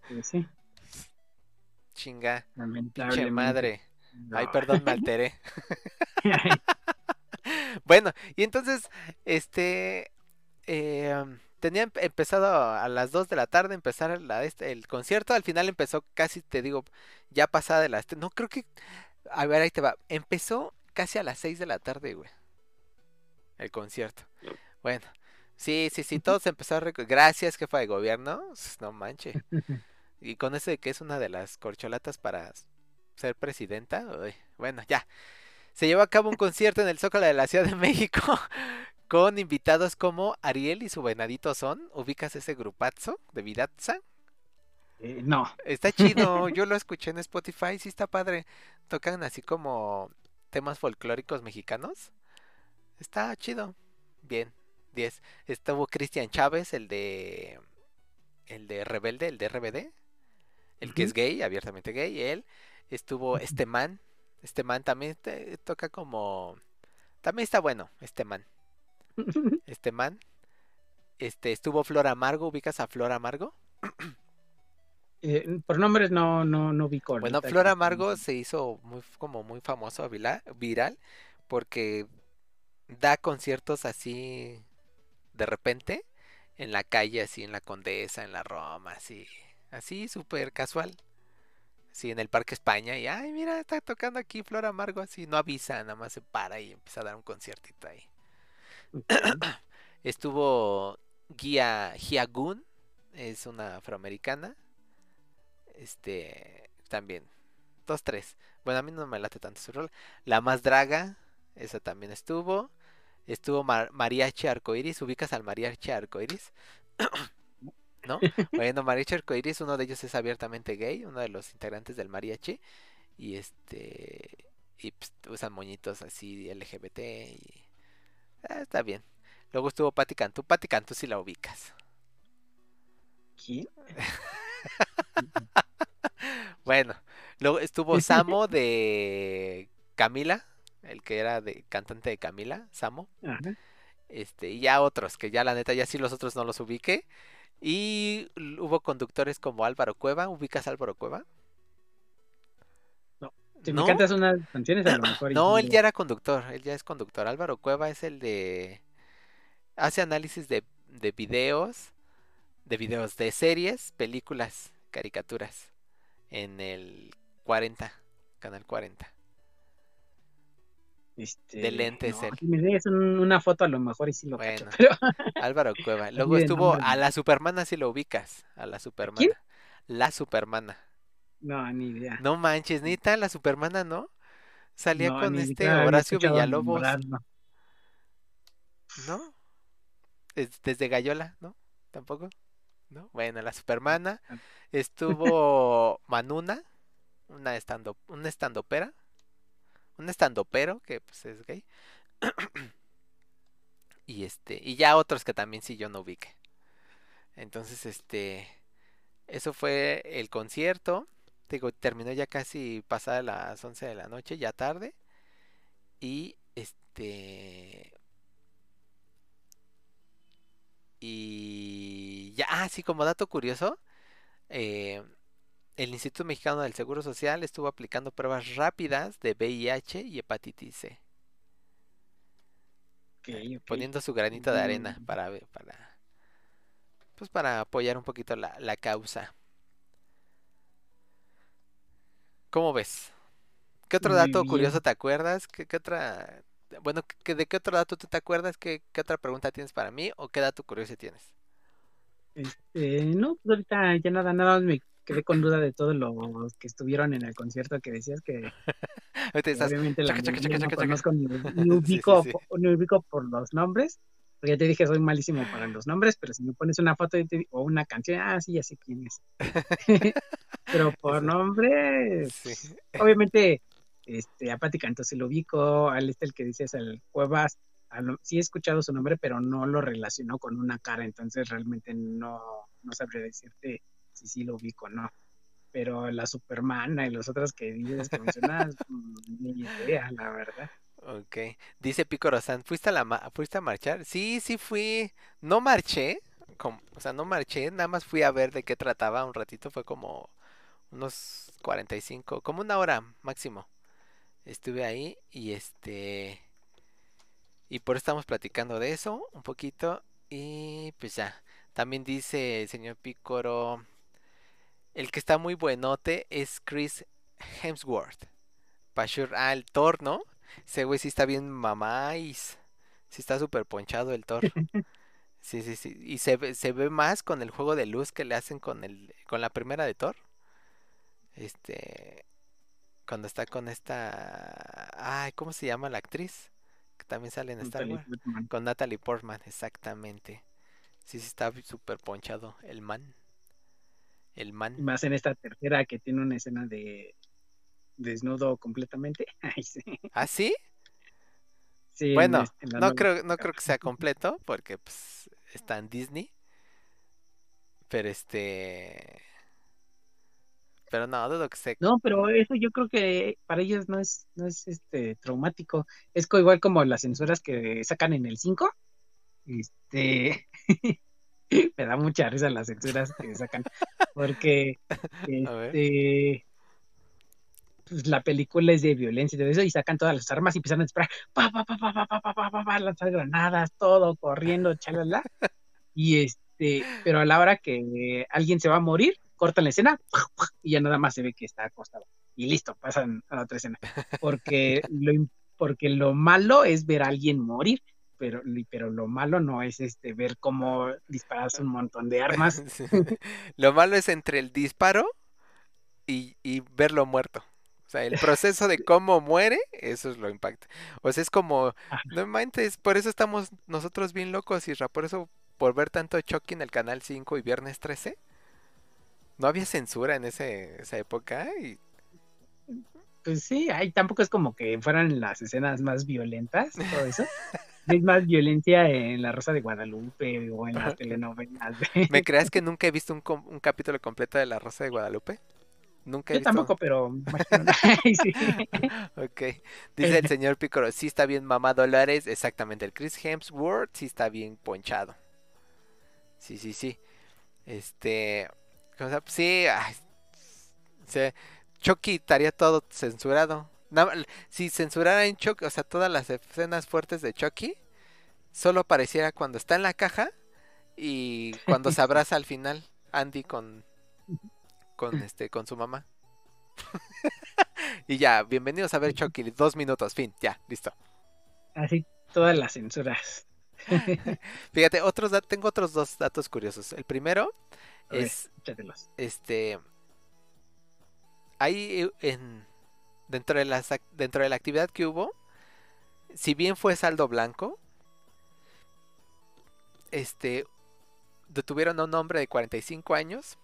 Pues sí, (laughs) Chinga, pinche madre. Ay, perdón, me alteré. (laughs) (laughs) Bueno, y entonces, este, eh, tenía em- empezado a las 2 de la tarde empezar la, este, el concierto, al final empezó casi, te digo, ya pasada de las... No, creo que... A ver, ahí te va. Empezó casi a las 6 de la tarde, güey. El concierto. Bueno, sí, sí, sí, todos empezaron... a rec- Gracias, jefa de gobierno. No manche. (laughs) Y con eso de que es una de las corcholatas para ser presidenta. uy, bueno, ya. Se llevó a cabo un (laughs) concierto en el Zócalo de la Ciudad de México (laughs) con invitados como Ariel y su venadito son. ¿Ubicas ese grupazo de Vidatza? Eh, no, Está chido, yo lo escuché en Spotify, sí está padre. Tocan así como temas folclóricos mexicanos. Está chido. Bien, 10. Estuvo Cristian Chávez, el de el de Rebelde, el de RBD, el que es gay, abiertamente gay, él. Estuvo este man, este man también te- toca como también está bueno, este man, (laughs) este man. Este estuvo Flor Amargo, ¿ubicas a Flor Amargo? (clears throat) Eh, por nombres no, no, no ubico. Bueno, ahorita Flor que- Amargo se hizo muy, como muy famoso, viral, porque da conciertos así de repente en la calle, así en la Condesa, en la Roma, así, así súper casual. Sí, en el Parque España, y ay, mira, está tocando aquí Flor Amargo, así, no avisa, nada más se para y empieza a dar un conciertito ahí. (clears throat) Estuvo Guía Giagun, es una afroamericana. Este, también. Dos, tres. Bueno, a mí no me late tanto su rol. La más draga, esa también estuvo. Estuvo Mar- Mariachi Arcoiris. ¿Ubicas al Mariachi Arcoiris? (coughs) ¿No? (laughs) Bueno, Mariachi Arcoiris, uno de ellos es abiertamente gay, uno de los integrantes del mariachi. Y este. Y pues, usan moñitos así LGBT. Y. ah, está bien. Luego estuvo Patti Cantú. Patti Cantú si la ubicas. ¿Quién? (laughs) (laughs) Bueno, luego estuvo Samo de Camila, el que era de cantante de Camila, Samo. Ajá. Este, y ya otros, que ya la neta, ya sí los otros no los ubiqué. Y hubo conductores como Álvaro Cueva. ¿Ubicas a Álvaro Cueva? No. Si ¿No? me cantas unas canciones, a lo mejor. (clears throat) y No, él ya era conductor, él ya es conductor. Álvaro Cueva es el de... Hace análisis de, de videos, de videos de series, películas, caricaturas, en el 40, canal 40. Este, de lentes no. Si me des un- una foto, a lo mejor y sí lo cacho. Bueno. Pero (laughs) Álvaro Cueva. Luego estuvo nombre, a la Supermana si lo ubicas, a la Supermana. La Supermana. no, ni idea. No manches, Nita, la Supermana, ¿no? Salía No, con ni este Horacio Villalobos, nombrarlo. ¿no? Es- Desde Gallola, ¿no? ¿Tampoco? ¿No? Bueno, la Supermana. Ah. Estuvo Manuna, una estando, una estandopera, un estandopero que pues es gay. (clears throat) y este, y ya otros que también sí yo no ubique. Entonces, este, eso fue el concierto. Digo, terminó ya casi pasada las 11 de la noche, ya tarde. Y este y ya, ah, sí, como dato curioso, eh, el Instituto Mexicano del Seguro Social estuvo aplicando pruebas rápidas de VIH y hepatitis C, Ok, ok. poniendo su granito de arena Mm. para, para, pues para apoyar un poquito la, la causa. ¿Cómo ves? ¿Qué otro dato curioso te acuerdas? ¿Qué, qué otra, bueno, ¿qué- ¿de qué otro dato tú te acuerdas? ¿Qué, qué otra pregunta tienes para mí? ¿O qué dato curioso tienes? Este, no, pues ahorita ya nada, nada más me quedé con duda de todos los que estuvieron en el concierto que decías que, (laughs) estás, obviamente la chaca, chaca, mayoría chaca, no conozco ni, (laughs) ni Sí, ubico, sí, sí. po- ni ubico por los nombres. Porque ya te dije, soy malísimo para los nombres, pero si me pones una foto te o una canción, ah, sí, ya sé quién es. (laughs) pero por nombre, Sí. obviamente, este, a Pati Cantó sí lo ubico, al este el que dices, el Cuevas, sí he escuchado su nombre, pero no lo relacionó con una cara, entonces realmente no, no sabría decirte si sí lo ubico o no. Pero la Supermana y los otros que dices que mencionas, (laughs) mm, ni idea, la verdad. Ok. Dice Picoro San, ¿fuiste a la ma- fuiste a marchar? Sí, sí fui. No marché, com- o sea, no marché, nada más fui a ver de qué trataba un ratito, fue como unos 45, como una hora máximo. Estuve ahí y este y por eso estamos platicando de eso un poquito y pues ya. También dice el señor Picoro, el que está muy buenote es Chris Hemsworth. Pashur, ah, el Thor, ¿no? Ese güey sí está bien mamáis. Sí está súper ponchado el Thor. (laughs) Sí, sí, sí. Y se ve, se ve más con el juego de luz que le hacen con el, con la primera de Thor. Este, cuando está con esta, ay, ¿cómo se llama la actriz? Que también sale en Star Wars. Con Natalie Portman, exactamente. Sí, sí está súper ponchado el man. El Y man. más en esta tercera que tiene una escena de desnudo completamente. (laughs) Ay, sí. ¿Ah, sí? Sí, en Bueno, es- en la no creo, no creo que sea completo porque pues está en Disney. Pero este. Pero no, dudo que sea. No, pero eso yo creo que para ellos no es, no es este traumático. Es igual como las censuras que sacan en el 5. Este (laughs) me da mucha risa las censuras que sacan. Porque este pues, la película es de violencia y todo eso, y sacan todas las armas y empiezan a disparar, pa, pa, pa, pa, pa, pa, pa, pa, pa, pa, lanzar granadas, todo corriendo, chalala. Y este, pero a la hora que alguien se va a morir, cortan la escena y ya nada más se ve que está acostado. Y listo, pasan a la otra escena. Porque lo, porque lo malo es ver a alguien morir, pero, pero lo malo no es este ver cómo disparas un montón de (laughs) armas. Sí. Lo malo es entre el disparo y, y verlo muerto. O sea, el proceso de (laughs) cómo muere, eso es lo impacta. O sea, es como, Ajá. no manches, por eso estamos nosotros bien locos, Isra, por eso, por ver tanto Chucky en el canal 5 y Viernes 13, no había censura en ese, esa época y Pues sí, ahí tampoco es como que fueran las escenas más violentas, todo eso. (laughs) Es más violencia en La Rosa de Guadalupe o en las telenovelas. de- (laughs) ¿Me creas que nunca he visto un, un capítulo completo de La Rosa de Guadalupe? Nunca he Yo visto. tampoco, pero (laughs) sí. Ok. Dice el señor Picoro, sí está bien mamá Dólares. Exactamente, el Chris Hemsworth sí está bien ponchado. Sí, sí, sí. Este... Sí, ay, se- Chucky estaría todo censurado. Nada- si censurara en Chucky, o sea, todas las escenas fuertes de Chucky, solo apareciera cuando está en la caja y cuando se abraza al final Andy con con (laughs) este con su mamá. (laughs) y ya, bienvenidos a ver Chucky, dos minutos, fin, ya, listo. Así todas las censuras. (laughs) Fíjate, otros tengo otros dos datos curiosos. El primero es échatelos. este ahí eh, en dentro de las dentro de la actividad que hubo si bien fue saldo blanco este detuvieron a un hombre de 45 años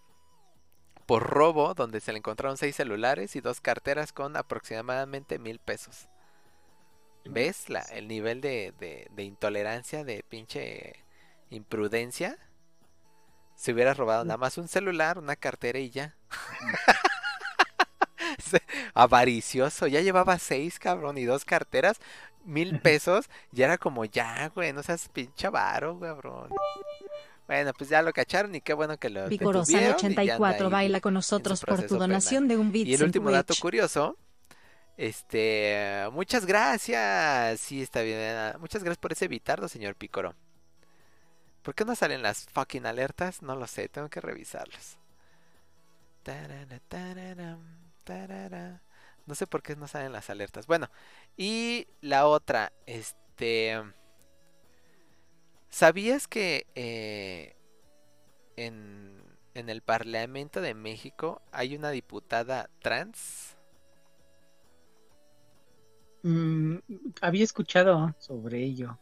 por robo donde se le encontraron seis celulares y dos carteras con aproximadamente mil pesos ¿Ves la, el nivel de, de- de intolerancia, de pinche imprudencia? Se hubiera robado nada más un celular, una cartera y ya. (laughs) Avaricioso, ya llevaba seis, cabrón, y dos carteras, mil pesos, y era como, ya, güey, no seas pinche avaro, cabrón. Bueno, pues ya lo cacharon y qué bueno que lo anda 84 ahí baila con nosotros por proceso tu donación de un bit y el último dato curioso, este, muchas gracias. Sí, está bien. Muchas gracias por ese bitardo, señor Picoro. ¿Por qué no salen las fucking alertas? No lo sé, tengo que revisarlos. Tarara, tararam, tarara. No sé por qué no salen las alertas. Bueno, y la otra, este, ¿sabías que eh, en, en el Parlamento de México hay una diputada trans? Mm, había escuchado sobre ello.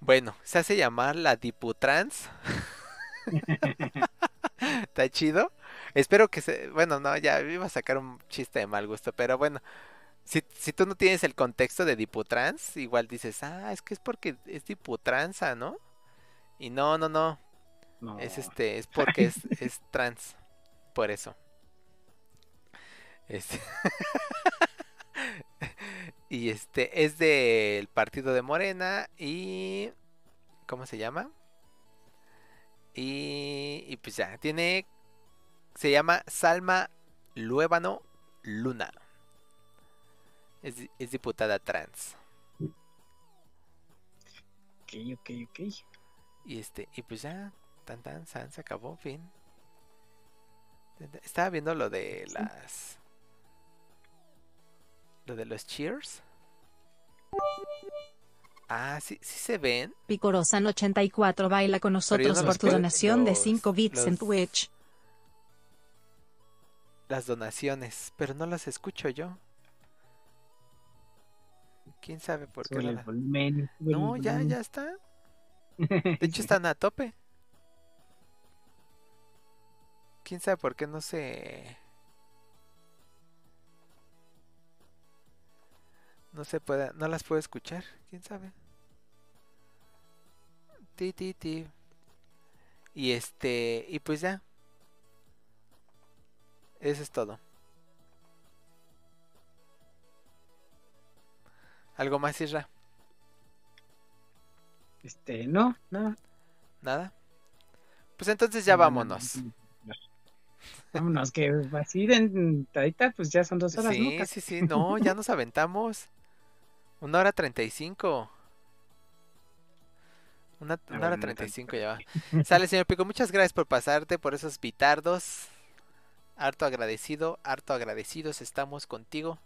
Bueno, se hace llamar la Diputrans. (laughs) (laughs) ¿Está chido? Espero que se... Bueno, no, ya iba a sacar un chiste de mal gusto, pero bueno. Si, si tú no tienes el contexto de Diputrans, igual dices, ah, es que es porque es Diputransa, ¿no? Y no, no, no. No. Es este, es (laughs) porque es, es trans. Por eso. Este. (laughs) y este es del partido de Morena y ¿cómo se llama? Y, y pues ya, tiene se llama Salma Luébano Luna. Es, di- es diputada trans. Ok, ok, ok. Y este, y pues ya, tan tan, san, se acabó, fin. Estaba viendo lo de las. Lo de los cheers. Ah, sí, sí se ven. Picorosan 84 baila con nosotros no por tu donación de los- 5 bits en Twitch. Las donaciones, pero no las escucho yo. ¿Quién sabe por qué? No la- volumen, ya, ya está. (laughs) De hecho, están a tope. ¿Quién sabe por qué no se... No se puede, no las puedo escuchar. ¿Quién sabe? Ti, ti, ti. Y este, y pues ya. Eso es todo. ¿Algo más, Isra? Este, no, nada. ¿Nada? Pues entonces ya No, no, vámonos. no, no, no. Vámonos, que así de entradita, pues ya son dos horas, ¿no? Sí, Casi. sí, sí, no, ya nos aventamos. Una hora treinta y cinco. Una, una hora no treinta y cinco ya va. Sale, señor Pico, muchas gracias por pasarte por esos bitardos. Harto agradecido, harto agradecidos estamos contigo.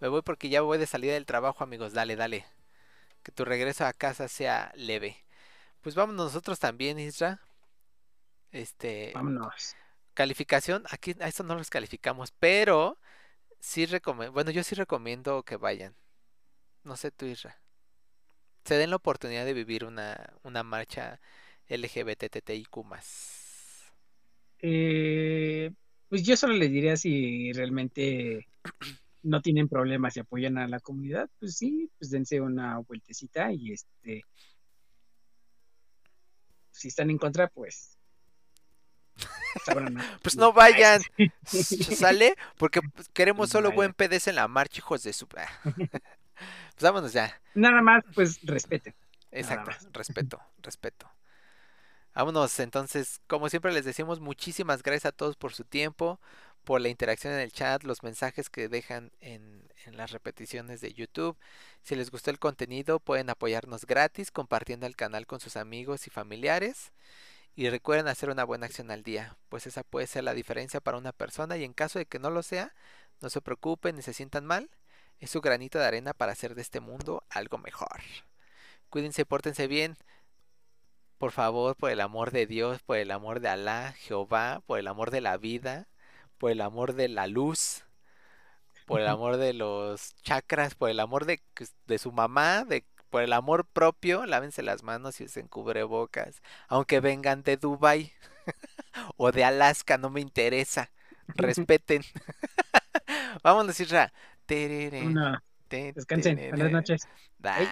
Me voy porque ya voy de salida del trabajo, amigos. Dale, dale. Que tu regreso a casa sea leve. Pues vamos nosotros también, Isra. Este, Vámonos. calificación, aquí a esto no los calificamos, pero sí recomiendo, bueno, yo sí recomiendo que vayan. No sé tú, Isra. Se den la oportunidad de vivir una, una marcha LGBTTIQ más. Eh, pues yo solo les diría si realmente no tienen problemas y apoyan a la comunidad, pues sí, pues dense una vueltecita y este, si están en contra, pues sabrán, (laughs) Pues no vayan, Ay, (laughs) ¿sale? Porque pues, queremos solo Vaya. buen PDS en la marcha, hijos de su... (laughs) Pues vámonos ya. Nada más, pues respeten. Exacto, respeto, respeto. Vámonos, entonces, como siempre les decimos, muchísimas gracias a todos por su tiempo, por la interacción en el chat, los mensajes que dejan en, las repeticiones de YouTube. Si les gustó el contenido, pueden apoyarnos gratis compartiendo el canal con sus amigos y familiares. Y recuerden hacer una buena acción al día, pues esa puede ser la diferencia para una persona y en caso de que no lo sea, no se preocupen ni se sientan mal. Es su granito de arena para hacer de este mundo algo mejor. Cuídense, pórtense bien. Por favor, por el amor de Dios, por el amor de Alá, Jehová, por el amor de la vida, por el amor de la luz, por el amor de los chakras, por el amor de, de su mamá, de, por el amor propio, lávense las manos y usen cubrebocas. Aunque vengan de Dubai (laughs) o de Alaska, no me interesa. (laughs) Respeten. (laughs) Vámonos, Isra. Terere, Una, te- descansen. Buenas noches. Bye.